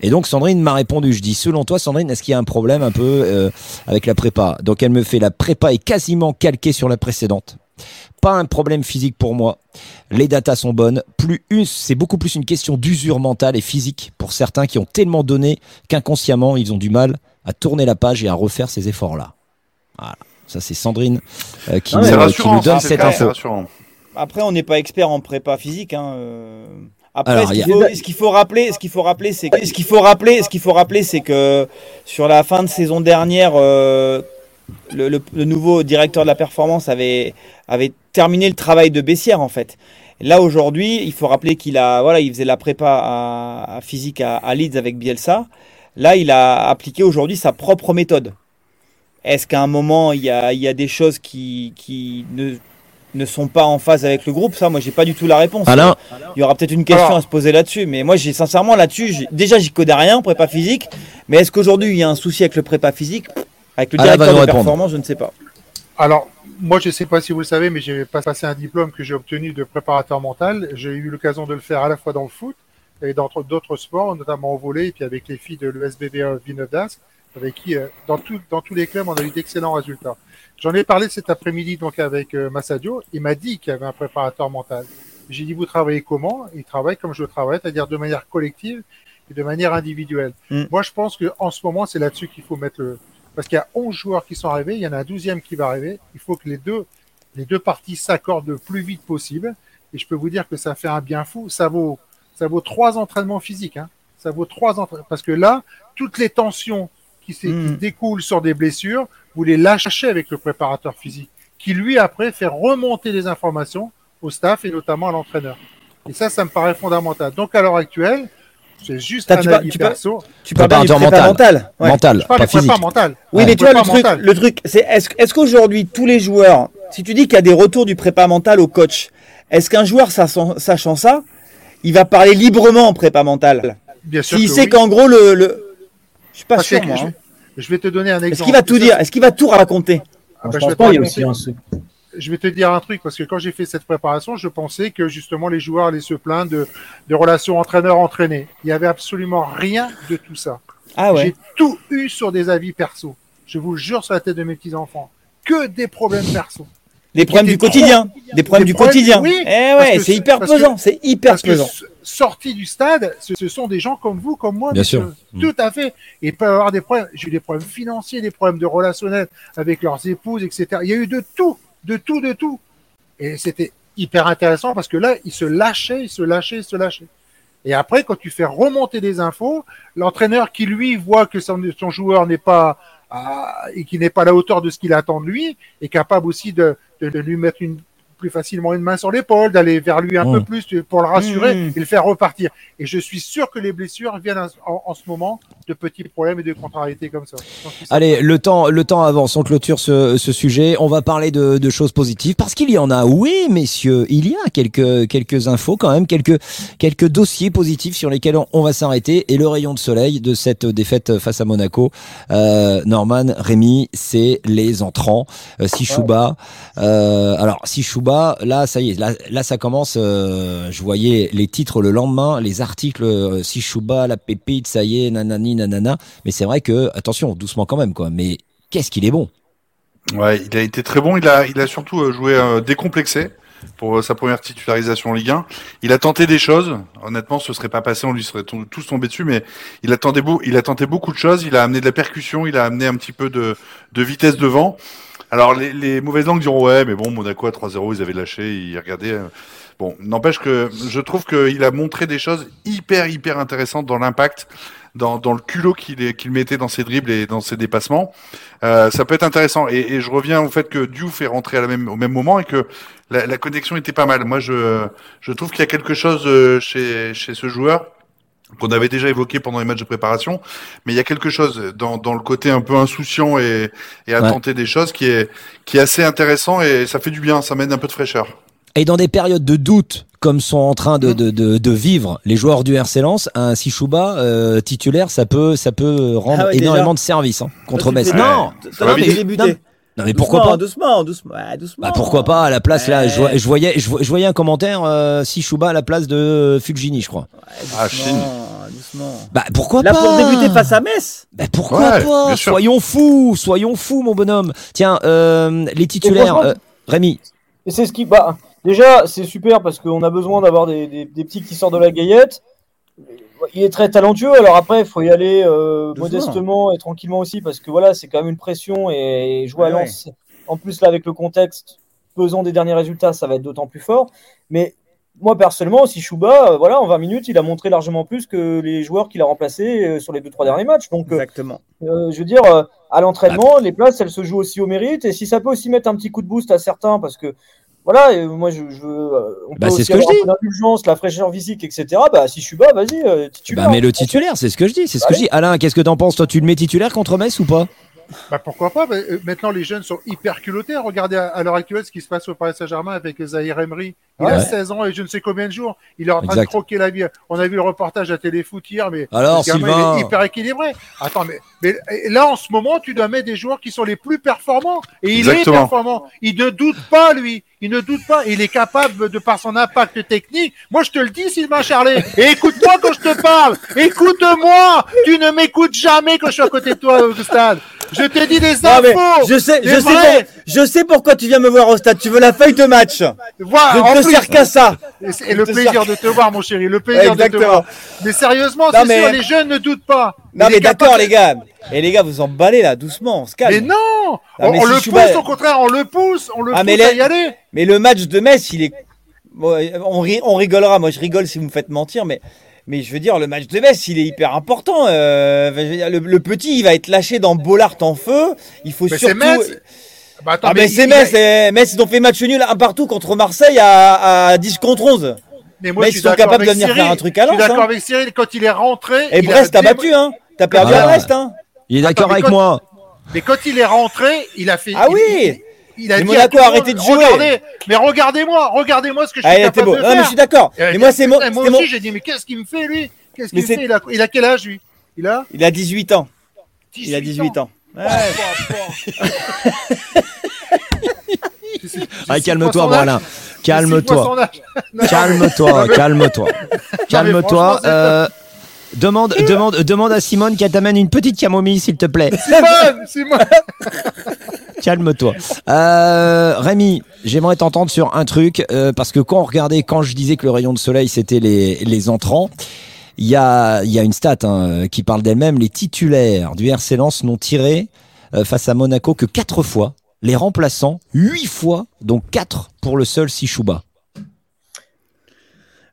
Et donc Sandrine m'a répondu, je dis selon toi Sandrine, est-ce qu'il y a un problème un peu euh, avec la prépa? Donc elle me fait la prépa est quasiment calquée sur la précédente. Pas un problème physique pour moi. Les datas sont bonnes. Plus une, c'est beaucoup plus une question d'usure mentale et physique pour certains qui ont tellement donné qu'inconsciemment ils ont du mal à tourner la page et à refaire ces efforts-là. Voilà. Ça c'est Sandrine euh, qui, Ah nous, ouais, C'est qui rassurant, nous donne cette info. Après, on n'est pas expert en prépa physique. Hein. euh. Après, Alors, ce qu'il faut, rappeler, ce qu'il faut rappeler, c'est que, ce qu'il faut rappeler, ce qu'il faut rappeler, c'est que sur la fin de saison dernière, euh, le, le- le nouveau directeur de la performance avait avait terminé le travail de Bessière en fait. Là aujourd'hui, il faut rappeler qu'il a voilà, il faisait la prépa à, à physique à, à Leeds avec Bielsa. Là, il a appliqué aujourd'hui sa propre méthode. Est-ce qu'à un moment, il y a, il y a des choses qui, qui ne, ne sont pas en phase avec le groupe Ça, moi, j'ai pas du tout la réponse. Alain, Il y aura peut-être une question Alors- à se poser là-dessus, mais moi, j'ai sincèrement là-dessus, j'ai- déjà, j'y connais rien, prépa physique. Mais est-ce qu'aujourd'hui, il y a un souci avec le prépa physique? Avec le directeur de répondre. performance, je ne sais pas. Alors, moi, je ne sais pas si vous le savez, mais j'ai pas- passé un diplôme que j'ai obtenu de préparateur mental. J'ai eu l'occasion de le faire à la fois dans le foot et dans d'autres sports, notamment au volet, et puis avec les filles de l'ESBB Villeneuve d'Ascq, avec qui, euh, dans, tout- dans tous les clubs, on a eu d'excellents résultats. J'en ai parlé cet après-midi donc avec euh, Massadio. Il m'a dit qu'il y avait un préparateur mental. J'ai dit, vous travaillez comment? Il travaille comme je travaille, c'est-à-dire de manière collective. et de manière individuelle. Mm. Moi, je pense que en ce moment, c'est là-dessus qu'il faut mettre le. Parce qu'il y a 11 joueurs qui sont arrivés, il y en a un douzième qui va arriver. Il faut que les deux, les deux parties s'accordent le plus vite possible. Et je peux vous dire que ça fait un bien fou. Ça vaut, ça vaut trois entraînements physiques. Hein. Ça vaut trois entraînements. Parce que là, toutes les tensions qui, s'est- qui Mm. découlent sur des blessures, vous les lâchez avec le préparateur physique, qui lui après fait remonter les informations au staff et notamment à l'entraîneur. Et ça, ça me paraît fondamental. Donc à l'heure actuelle, c'est juste un avis tu perso. Tu parles mental. mental. Ouais. Mental, pas physique. mental. Oui, Ouais. mais tu vois, le truc, mental. le truc, c'est est-ce est-ce qu'aujourd'hui, tous les joueurs, si tu dis qu'il y a des retours du prépa mental au coach, est-ce qu'un joueur, sachant, ça, il va parler librement en prépa mental? Bien sûr. S'il sait oui. qu'en gros, le. le... Je suis pas Parce sûr, que moi. je, hein. Je vais te donner un exemple. Est-ce qu'il va tout dire? Est-ce qu'il va tout raconter? Ah bah, je vais pense te pas, il y a raconter. aussi un truc. je vais te dire un truc parce que quand j'ai fait cette préparation, je pensais que justement les joueurs allaient se plaindre de, de relations entraîneur-entraîné. Il y avait absolument rien de tout ça. Ah ouais. J'ai tout eu sur des avis perso. Je vous jure sur la tête de mes petits enfants. Que des problèmes perso. Des problèmes du quotidien. Des problèmes Des du problèmes- quotidien. oui, eh ouais, c'est hyper pesant. C'est hyper Parce pesant. sortis du stade, ce, ce sont des gens comme vous, comme moi. Bien sûr. Mm. Tout à fait. Et il peut y avoir des problèmes. J'ai eu des problèmes financiers, des problèmes de relationnel avec leurs épouses, etc. Il y a eu de tout, de tout, de tout. Et c'était hyper intéressant parce que là, ils se lâchaient, ils se lâchaient, ils se lâchaient. Et après, quand tu fais remonter des infos, l'entraîneur qui lui voit que son, son joueur n'est pas et qui n'est pas à la hauteur de ce qu'il attend de lui, est capable aussi de lui mettre une plus facilement une main sur l'épaule, d'aller vers lui un peu plus pour le rassurer Mm. et le faire repartir. Et je suis sûr que les blessures viennent en, en ce moment de petits problèmes et de contrariétés comme ça. Allez, le temps, le temps avance. On clôture ce, ce sujet. On va parler de, de choses positives parce qu'il y en a. Oui, messieurs, il y a quelques quelques infos quand même, quelques quelques dossiers positifs sur lesquels on, on va s'arrêter. Et le rayon de soleil de cette défaite face à Monaco, euh, Norman, Rémi, c'est les entrants. Euh, Sishuba. Euh, alors Là, ça y est, là, ça commence. euh, je voyais les titres le lendemain, les articles euh, Sishuba, la pépite, ça y est, nanani, nanana. Mais c'est vrai que, attention, doucement quand même, quoi. Mais qu'est-ce qu'il est bon? Ouais, il a été très bon. Il a, il a surtout euh, joué euh, décomplexé pour sa première titularisation en Ligue 1. Il a tenté des choses. Honnêtement, ce serait pas passé, on lui serait tous tombés dessus, mais il a tenté, il a tenté beaucoup de choses. Il a amené de la percussion, il a amené un petit peu de vitesse devant. Alors, les, mauvaises langues diront ouais, mais bon, Monaco à 3-0, ils avaient lâché, ils regardaient. euh. Bon, n'empêche que je trouve qu'il a montré des choses hyper, hyper intéressantes dans l'impact, dans, le culot qu'il mettait dans ses dribbles et dans ses dépassements. Euh, ça peut être intéressant. Et, je reviens au fait que Diouf la même, au même moment et que la, connexion était pas mal. Moi, je, trouve qu'il y a quelque chose euh, chez ce joueur qu'on avait déjà évoqué pendant les matchs de préparation, mais il y a quelque chose dans, dans le côté un peu insouciant et, et à Ouais. tenter des choses qui est, qui est assez intéressant et ça fait du bien, ça mène un peu de fraîcheur. Et dans des périodes de doute, comme sont en train de, de, de, de vivre les joueurs du RC Lens, un Sishuba euh, titulaire, ça peut, ça peut rendre Ah ouais, énormément déjà. de services hein, contre Metz. Non, Ça va Non, mais. Non, non, mais pourquoi Doucement, pas Doucement, doucement, ouais, doucement. bah pourquoi pas à la place là Ouais. je, vois- je voyais je, je voyais un commentaire euh, Sishuba à la place de Fulgini je crois Ah, Doucement, doucement. bah pourquoi Là, pas pour débuter face à Metz. bah pourquoi Ouais, pas soyons fous soyons fous mon bonhomme tiens euh, les titulaires euh, Rémi Et c'est ce qui. Bah, déjà, c'est super parce qu'on a besoin d'avoir des, des- des petits qui sortent de la gaillette. Il est très talentueux, alors après, il faut y aller euh, modestement et tranquillement aussi parce que voilà, c'est quand même une pression et jouer à Ouais, Lens, en plus là avec le contexte pesant des derniers résultats, ça va être d'autant plus fort. Mais moi personnellement, si Chouba, euh, voilà, en 20 minutes, il a montré largement plus que les joueurs qu'il a remplacés euh, sur les deux trois derniers matchs. Donc, Exactement. je veux dire, à l'entraînement, les places, elles se jouent aussi au mérite. Et si ça peut aussi mettre un petit coup de boost à certains, parce que voilà, euh, moi, je, je veux. euh, on Bah, c'est ce que je dis. d'indulgence, la fraîcheur physique, etc. Bah, si je suis bas, vas-y, euh, titulaire. bah mais le titulaire c'est ce que je dis c'est ce que je dis Alain qu'est-ce que t'en penses? Toi tu le mets titulaire contre Metz ou pas? Bah pourquoi pas bah, euh, Maintenant, les jeunes sont hyper culottés. Regardez à, à l'heure actuelle ce qui se passe au Paris Saint-Germain avec Zahir Emery. Il a Ouais. 16 ans et je ne sais combien de jours. Il est en train Exact. de croquer la vie. On a vu le reportage à Téléfoot hier, mais Alors, ce gamin, Sylvain il est hyper équilibré. Attends, mais, mais là, en ce moment, tu dois mettre des joueurs qui sont les plus performants. Et il Exactement. est performant. Il ne doute pas, lui. Il ne doute pas. Il est capable, de par son impact technique. Moi, je te le dis, Sylvain Charlet. Et écoute-moi quand je te parle. Écoute-moi. Tu ne m'écoutes jamais quand je suis à côté de toi au stade. Je t'ai dit des Non, infos. je sais, je sais, pour- je sais pourquoi tu viens me voir au stade. Tu veux la feuille de match. Voilà, Je ne te plus. sers qu'à ça. Et le plaisir de te voir, mon chéri, le plaisir de te voir. Mais sérieusement, c'est mais- sûr, les jeunes ne doutent pas. Non mais d'accord les gars. Et les gars, vous emballez là, doucement, on se calme. Mais non On, mais on si le pousse, pas- au contraire, on le pousse, on le Ah, pousse mais à y aller. Mais le match de Metz, il est. Bon, on, ri- on rigolera, moi je rigole si vous me faites mentir, mais, mais je veux dire, le match de Metz, il est hyper important. euh, je veux dire, le, le petit, il va être lâché dans Bollard en feu. Il faut Mais c'est surtout. Metz. Bah, attends, Ah, mais, c'est Metz, eh, Metz, ils ont fait match nul un partout contre Marseille à, à 10 contre 11. Mais moi, je ils sont capables de venir Cyril. faire un truc à Je suis Lens, d'accord hein. avec Cyril, quand il est rentré. Et Brest, a t'as dé- battu, hein. T'as perdu Ah. à Brest, hein. Il est d'accord avec quand- moi. Mais quand il est rentré, il a fait. Ah il- oui Il, il a Mais dit Monaco a arrêté de jouer. Regardez, mais regardez-moi, regardez-moi ce que je suis Ah, il était capable beau. de Non, mais faire. je suis d'accord. Et Mais moi, c'est moi c'était aussi, mon- j'ai dit, mais qu'est-ce qu'il me fait, lui? Qu'est-ce qu'il fait? Il a, il a quel âge, lui? Il a? Il a 18 ans. Il a 18 ans. Ouais. Ah, calme-toi, Bralin. Calme-toi. Calme-toi. Calme-toi, calme-toi. Euh, demande, demande, demande à Simone qu'elle t'amène une petite camomille, s'il te plaît. Simone, Simone. Calme-toi. Euh, Rémi, j'aimerais t'entendre sur un truc, euh, parce que quand on regardait, quand je disais que le rayon de soleil, c'était les, les entrants, il y a, y a une stat hein, qui parle d'elle-même. Les titulaires du RC Lens n'ont tiré euh, face à Monaco que quatre fois. Les remplaçants, huit fois, donc quatre pour le seul Sichouba.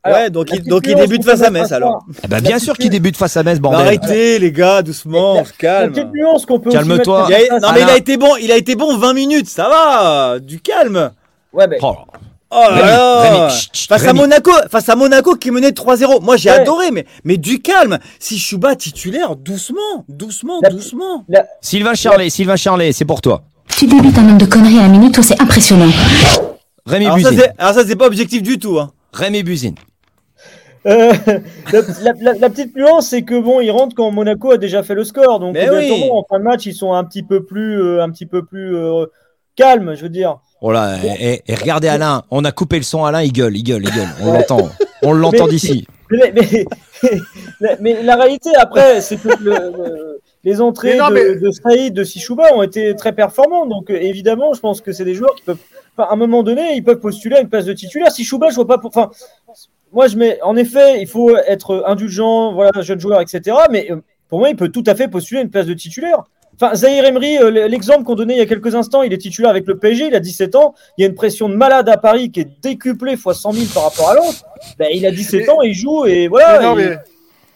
Alors, Ouais, donc il, donc il débute face à Metz alors. Eh ben, bien sûr qu'il débute face à Metz, bordel. arrêtez les gars, doucement, on se calme. petite nuance qu'on peut aussi Calme-toi. non mais il a été bon, il a été bon 20 minutes, ça va, du calme. Ouais, mais Oh, Oh là Rémi, là. Rémi, chut, chut, face à. Monaco, face à Monaco qui menait 3-0. Moi j'ai Ouais. adoré, mais mais du calme. Si Chouba titulaire, doucement, doucement, La- doucement. Sylvain Charlet, Sylvain Charlet, c'est pour toi. Tu débutes un nombre de conneries à la minute, toi, c'est impressionnant. Rémi Alors Buzine. alors ça c'est pas objectif du tout. Hein. Rémi Buzine. Euh, la, la- la- la petite nuance, c'est que bon, ils rentrent quand Monaco a déjà fait le score. Donc, en fin de match, ils sont un petit peu plus, euh, un petit peu plus euh, calmes, je veux dire. Oh là, et, et regardez Alain, on a coupé le son, Alain, il gueule, il gueule, il gueule. On l'entend, on l'entend d'ici. Mais, mais, mais- mais la réalité, après, c'est que le- le- les entrées Mais non, de, mais- de Saïd, de Sichouba ont été très performantes. Donc, évidemment, je pense que c'est des joueurs qui peuvent, à un moment donné, ils peuvent postuler à une place de titulaire. Sichouba, je vois pas pour. Moi, je mets. En effet, il faut être indulgent, voilà, jeune joueur, etc. Mais euh, pour moi, il peut tout à fait postuler une place de titulaire. Enfin, Zahir Emery, euh, l'exemple qu'on donnait il y a quelques instants, il est titulaire avec le PSG, il a 17 ans. Il y a une pression de malade à Paris qui est décuplée fois 100 000 par rapport à Lens. Ben, il a 17 ans, il joue et voilà. Mais non, et- mais- et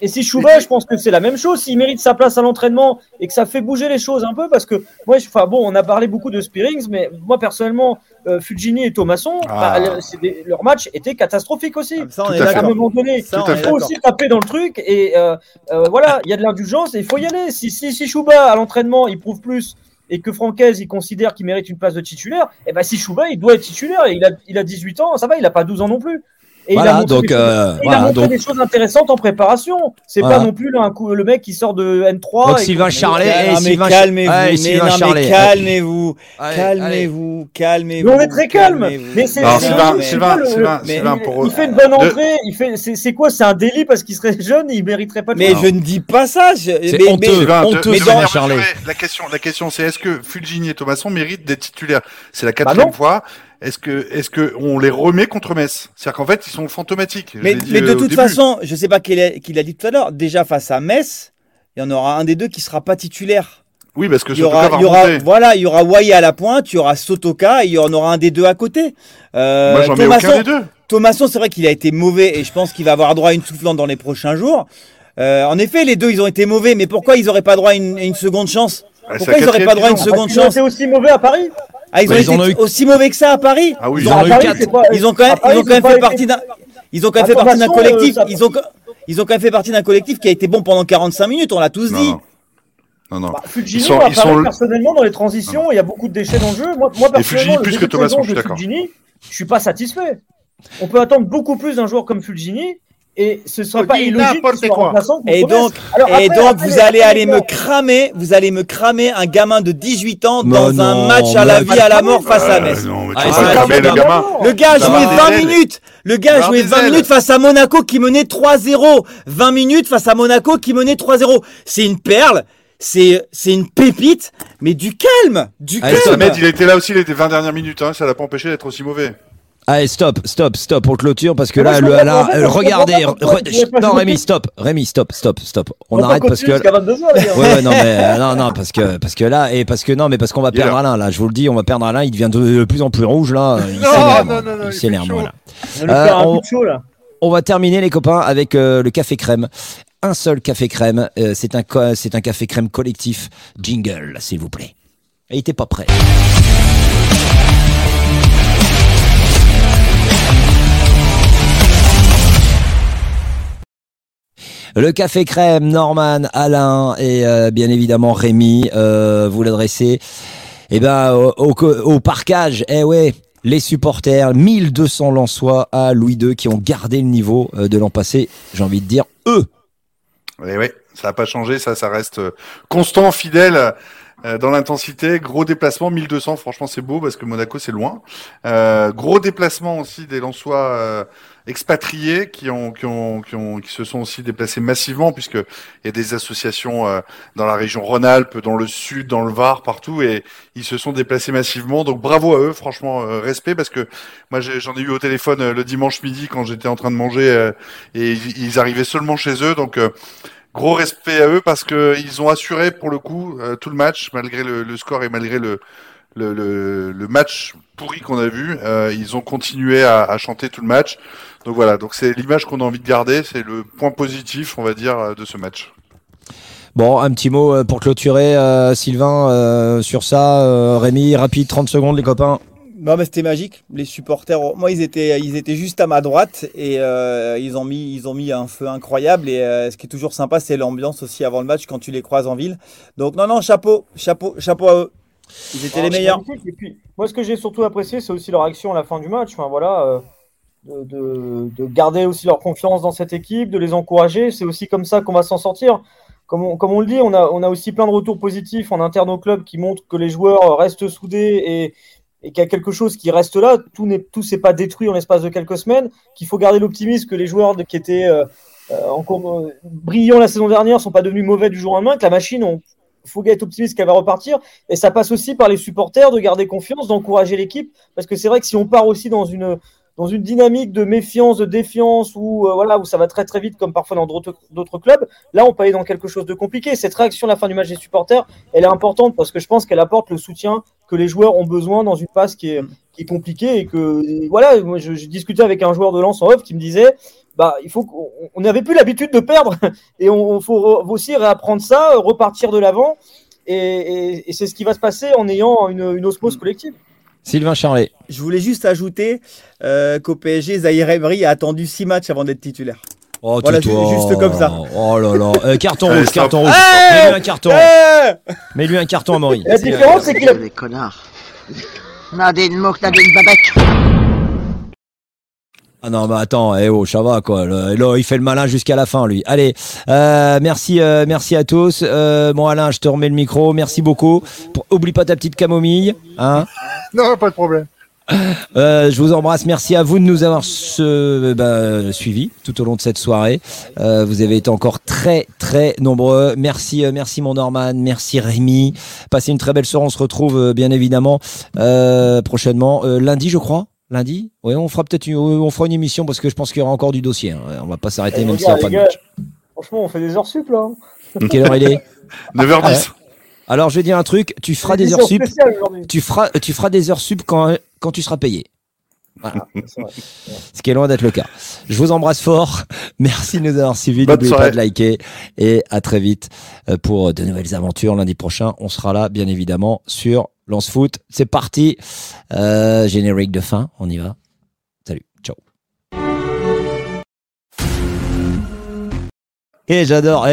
si Chouba, je pense que c'est la même chose. S'il mérite sa place à l'entraînement et que ça fait bouger les choses un peu, parce que moi, je- enfin bon, on a parlé beaucoup de Spearings, mais moi personnellement, euh, Fugini et Thomasson, Ah. bah, des- leur match était catastrophique aussi. Ça on Tout est à un moment donné, Ça, il faut aussi taper dans le truc et euh, euh, voilà, il y a de l'indulgence et il faut y aller. Si, si, si Chouba à l'entraînement, il prouve plus et que Francaise, il considère qu'il mérite une place de titulaire, et ben si Chouba, il doit être titulaire et il a, il a 18 ans, ça va, il a pas 12 ans non plus. Et il a Voilà, montré donc, des choses- euh, il a voilà, montré donc, des choses intéressantes en préparation. C'est Voilà. pas non plus là, un coup, le mec qui sort de N3. Donc, et Sylvain Charlet calmez-vous, calmez-vous, calmez-vous, calmez-vous. Mais on est très calme. Mais c'est il, fait une bonne entrée. Il fait, c'est, quoi C'est un délit parce qu'il serait jeune, il mériterait pas de Mais je ne dis pas ça. C'est honteux. La question, la question, c'est est-ce que Fulgini et Thomasson méritent d'être titulaires? C'est la quatrième non. fois. Est-ce que, est-ce que on les remet contre Metz? C'est-à-dire qu'en fait, ils sont fantomatiques. Mais, l'ai dit, mais de euh, toute façon, je sais pas qu'il a, qu'il a dit tout à l'heure. Déjà face à Metz, il y en aura un des deux qui sera pas titulaire. oui, parce que Il y aura, il y aura, voilà, il y aura Wai à la pointe, il y aura Sotoka, et il y en aura un des deux à côté. Euh, Moi, j'en mets aucun des deux. Thomasson, c'est vrai qu'il a été mauvais et je pense qu'il va avoir droit à une soufflante dans les prochains jours. Euh, en effet, les deux, ils ont été mauvais, mais pourquoi ils n'auraient pas droit à une, à une seconde chance? Ah, c'est Pourquoi la ils n'auraient pas droit à une seconde Ils ont chance? été aussi mauvais à Paris. Ah, ils Bah, ont ils été eu- aussi mauvais que ça à Paris Ah oui, Ils ont ont eu à Paris, quatre. c'est pas- Ils ont quand même, Paris, ils ont quand même fait partie d'un, ils ont quand même À fait partie d'un Thomasson, collectif. euh, ça- Ils ont, ils ont quand même fait partie d'un collectif qui a été bon pendant 45 minutes. On l'a tous dit. non. Non, non. Bah, Fugini, Ils sont- à ils Paris, sont- personnellement, dans les transitions, il y a beaucoup de déchets dans le jeu. Moi, moi personnellement, le plus que saison je suis d'accord. Je suis pas satisfait. On peut attendre beaucoup plus d'un joueur comme Fulgini et ce serait On pas illogique quoi. contre Et donc, Alors et après- donc, après, vous les- allez aller me gars, cramer, vous allez me cramer un gamin de 18 ans Mais dans non, un match à la vie à la mort face à Euh, Metz. Ah, le gamin. gamin. Le gars a joué va, 20 des ailes. minutes. Le gars a joué des 20 ailes. minutes face à Monaco qui menait 3-0. 20 minutes face à Monaco qui menait 3-0. C'est une perle. c'est c'est une pépite, mais du calme, du Allez, calme. Ahmed, il était là aussi, il était 20 dernières minutes, hein, ça l'a pas empêché d'être aussi mauvais. Allez, stop, stop, stop, on clôture parce que Mais là, le, là, euh, regardez, non. Rémi, stop, Rémi, stop, stop, stop. On arrête parce que. continuer jusqu'à 22h, les gars. Ouais, ouais, non, mais euh, non, non, parce que parce que là et parce que non, mais parce qu'on va perdre. Alain. Là, je vous le dis, on va perdre Alain. Il devient de, de plus en plus rouge là. Il Non, s'énerve. non, non, non, il il fait s'énerve. chaud. Voilà. On va lui Euh, on- va terminer les copains avec euh, le café crème. Un seul café crème. Euh, c'est un co- c'est un café crème collectif. Jingle, s'il vous plaît. Et il était pas prêt. Le café crème, Norman, Alain et euh, bien évidemment Rémi, euh, vous l'adressez eh ben, au, parcage, eh ouais, les supporters, 1200 Lensois à Louis II qui ont gardé le niveau euh, de l'an passé, j'ai envie de dire eux. Et ouais, ça n'a pas changé, ça, ça reste constant, fidèle dans l'intensité. Gros déplacement, 1200, franchement, c'est beau parce que Monaco, c'est loin. Gros déplacement aussi des Lensois expatriés qui ont, qui ont, qui ont, qui se sont aussi déplacés massivement puisque il y a des associations euh, dans la région Rhône-Alpes, dans le sud, dans le Var, partout et ils se sont déplacés massivement. Donc bravo à eux, franchement, euh, respect parce que moi, j'en ai eu au téléphone euh, le dimanche midi quand j'étais en train de manger euh, et ils, arrivaient seulement chez eux. Donc, euh, gros respect à eux parce que ils ont assuré pour le coup tout le match, malgré le, le score et malgré le, le, le, le match pourri qu'on a vu. Euh, ils ont continué à, à chanter tout le match. Donc voilà, donc c'est l'image qu'on a envie de garder, c'est le point positif, on va dire, euh, de ce match. Bon, un petit mot euh, pour clôturer, euh, Sylvain, euh, sur ça. Euh, Rémi, rapide, 30 secondes, les copains. Non mais c'était magique. Les supporters, moi ils étaient, ils étaient juste à ma droite et euh, ils ont mis, ils ont mis un feu incroyable. Et euh, ce qui est toujours sympa, c'est l'ambiance aussi avant le match quand tu les croises en ville. Donc non non chapeau, chapeau, chapeau à eux. Ils étaient les meilleurs. puis, moi, ce que j'ai surtout apprécié, c'est aussi leur action à la fin du match. Enfin, voilà, euh, de, de- de garder aussi leur confiance dans cette équipe, de les encourager. C'est aussi comme ça qu'on va s'en sortir. Comme on, le dit, on a, aussi plein de retours positifs en interne au club qui montrent que les joueurs restent soudés et, qu'il y a quelque chose qui reste là. Tout n'est tout s'est pas détruit en l'espace de quelques semaines. Qu'il faut garder l'optimisme que les joueurs qui étaient euh, euh, encore euh, brillants la saison dernière sont pas devenus mauvais du jour au lendemain. Que la machine, on, faut être optimiste qu'elle va repartir. Et ça passe aussi par les supporters de garder confiance, d'encourager l'équipe. Parce que c'est vrai que si on part aussi dans une, dans une dynamique de méfiance, de défiance, où, euh, voilà, où ça va très très vite, comme parfois dans d'autres clubs, là on peut aller dans quelque chose de compliqué. Cette réaction à la fin du match des supporters, elle est importante parce que je pense qu'elle apporte le soutien que les joueurs ont besoin dans une phase qui est, compliquée. Et que, voilà, je, discutais avec un joueur de lance en off qui me disait. Bah, il faut on n'avait plus l'habitude de perdre et on, faut aussi réapprendre ça, repartir de l'avant et c'est ce qui va se passer en ayant une, une osmose collective. Sylvain Charlet. Je voulais juste ajouter euh, qu'au PSG, Zahir Emery a attendu six matchs avant d'être titulaire. Oh, Voilà, tais-toi. ju- juste comme ça. Oh là là. Euh, carton rouge, carton rouge. Hey Mets-lui un carton. Mets-lui un carton à Maury. La différence, c'est qu'il a des connards. Nadine Mouk, Nadine Babek. Ah non, mais attends, eh oh, ça va quoi. Le- Là, il fait le malin jusqu'à la fin, lui. Allez, euh, merci, euh, merci à tous. Euh, bon, Alain, je te remets le micro. Merci beaucoup. Pour- Oublie pas ta petite camomille, hein. Non, pas de problème. Euh, je vous embrasse. Merci à vous de nous avoir ce, bah, suivis tout au long de cette soirée. Euh, vous avez été encore très très nombreux. Merci, euh, merci mon Norman, merci Rémi. Passez une très belle soirée. On se retrouve euh, bien évidemment euh, prochainement euh, lundi, je crois. Lundi. Oui, on fera peut-être une, on fera une émission parce que je pense qu'il y aura encore du dossier. hein. On va pas s'arrêter Eh, même s'il n'y a pas de match. Franchement, on fait des heures sup là. hein. Quelle heure il est? 9h10. Alors je vais dire un truc. Tu feras des heures sup. Tu feras, tu feras des heures sup quand quand tu seras payé. Voilà. Vrai. ce qui est loin d'être le cas. Je vous embrasse fort. Merci de nous avoir suivis. N'oubliez pas de liker et à très vite euh, pour de nouvelles aventures. Lundi prochain, on sera là, bien évidemment, sur Lance Foot. C'est parti. Euh, générique de fin. On y va. Salut. Ciao. Et j'adore.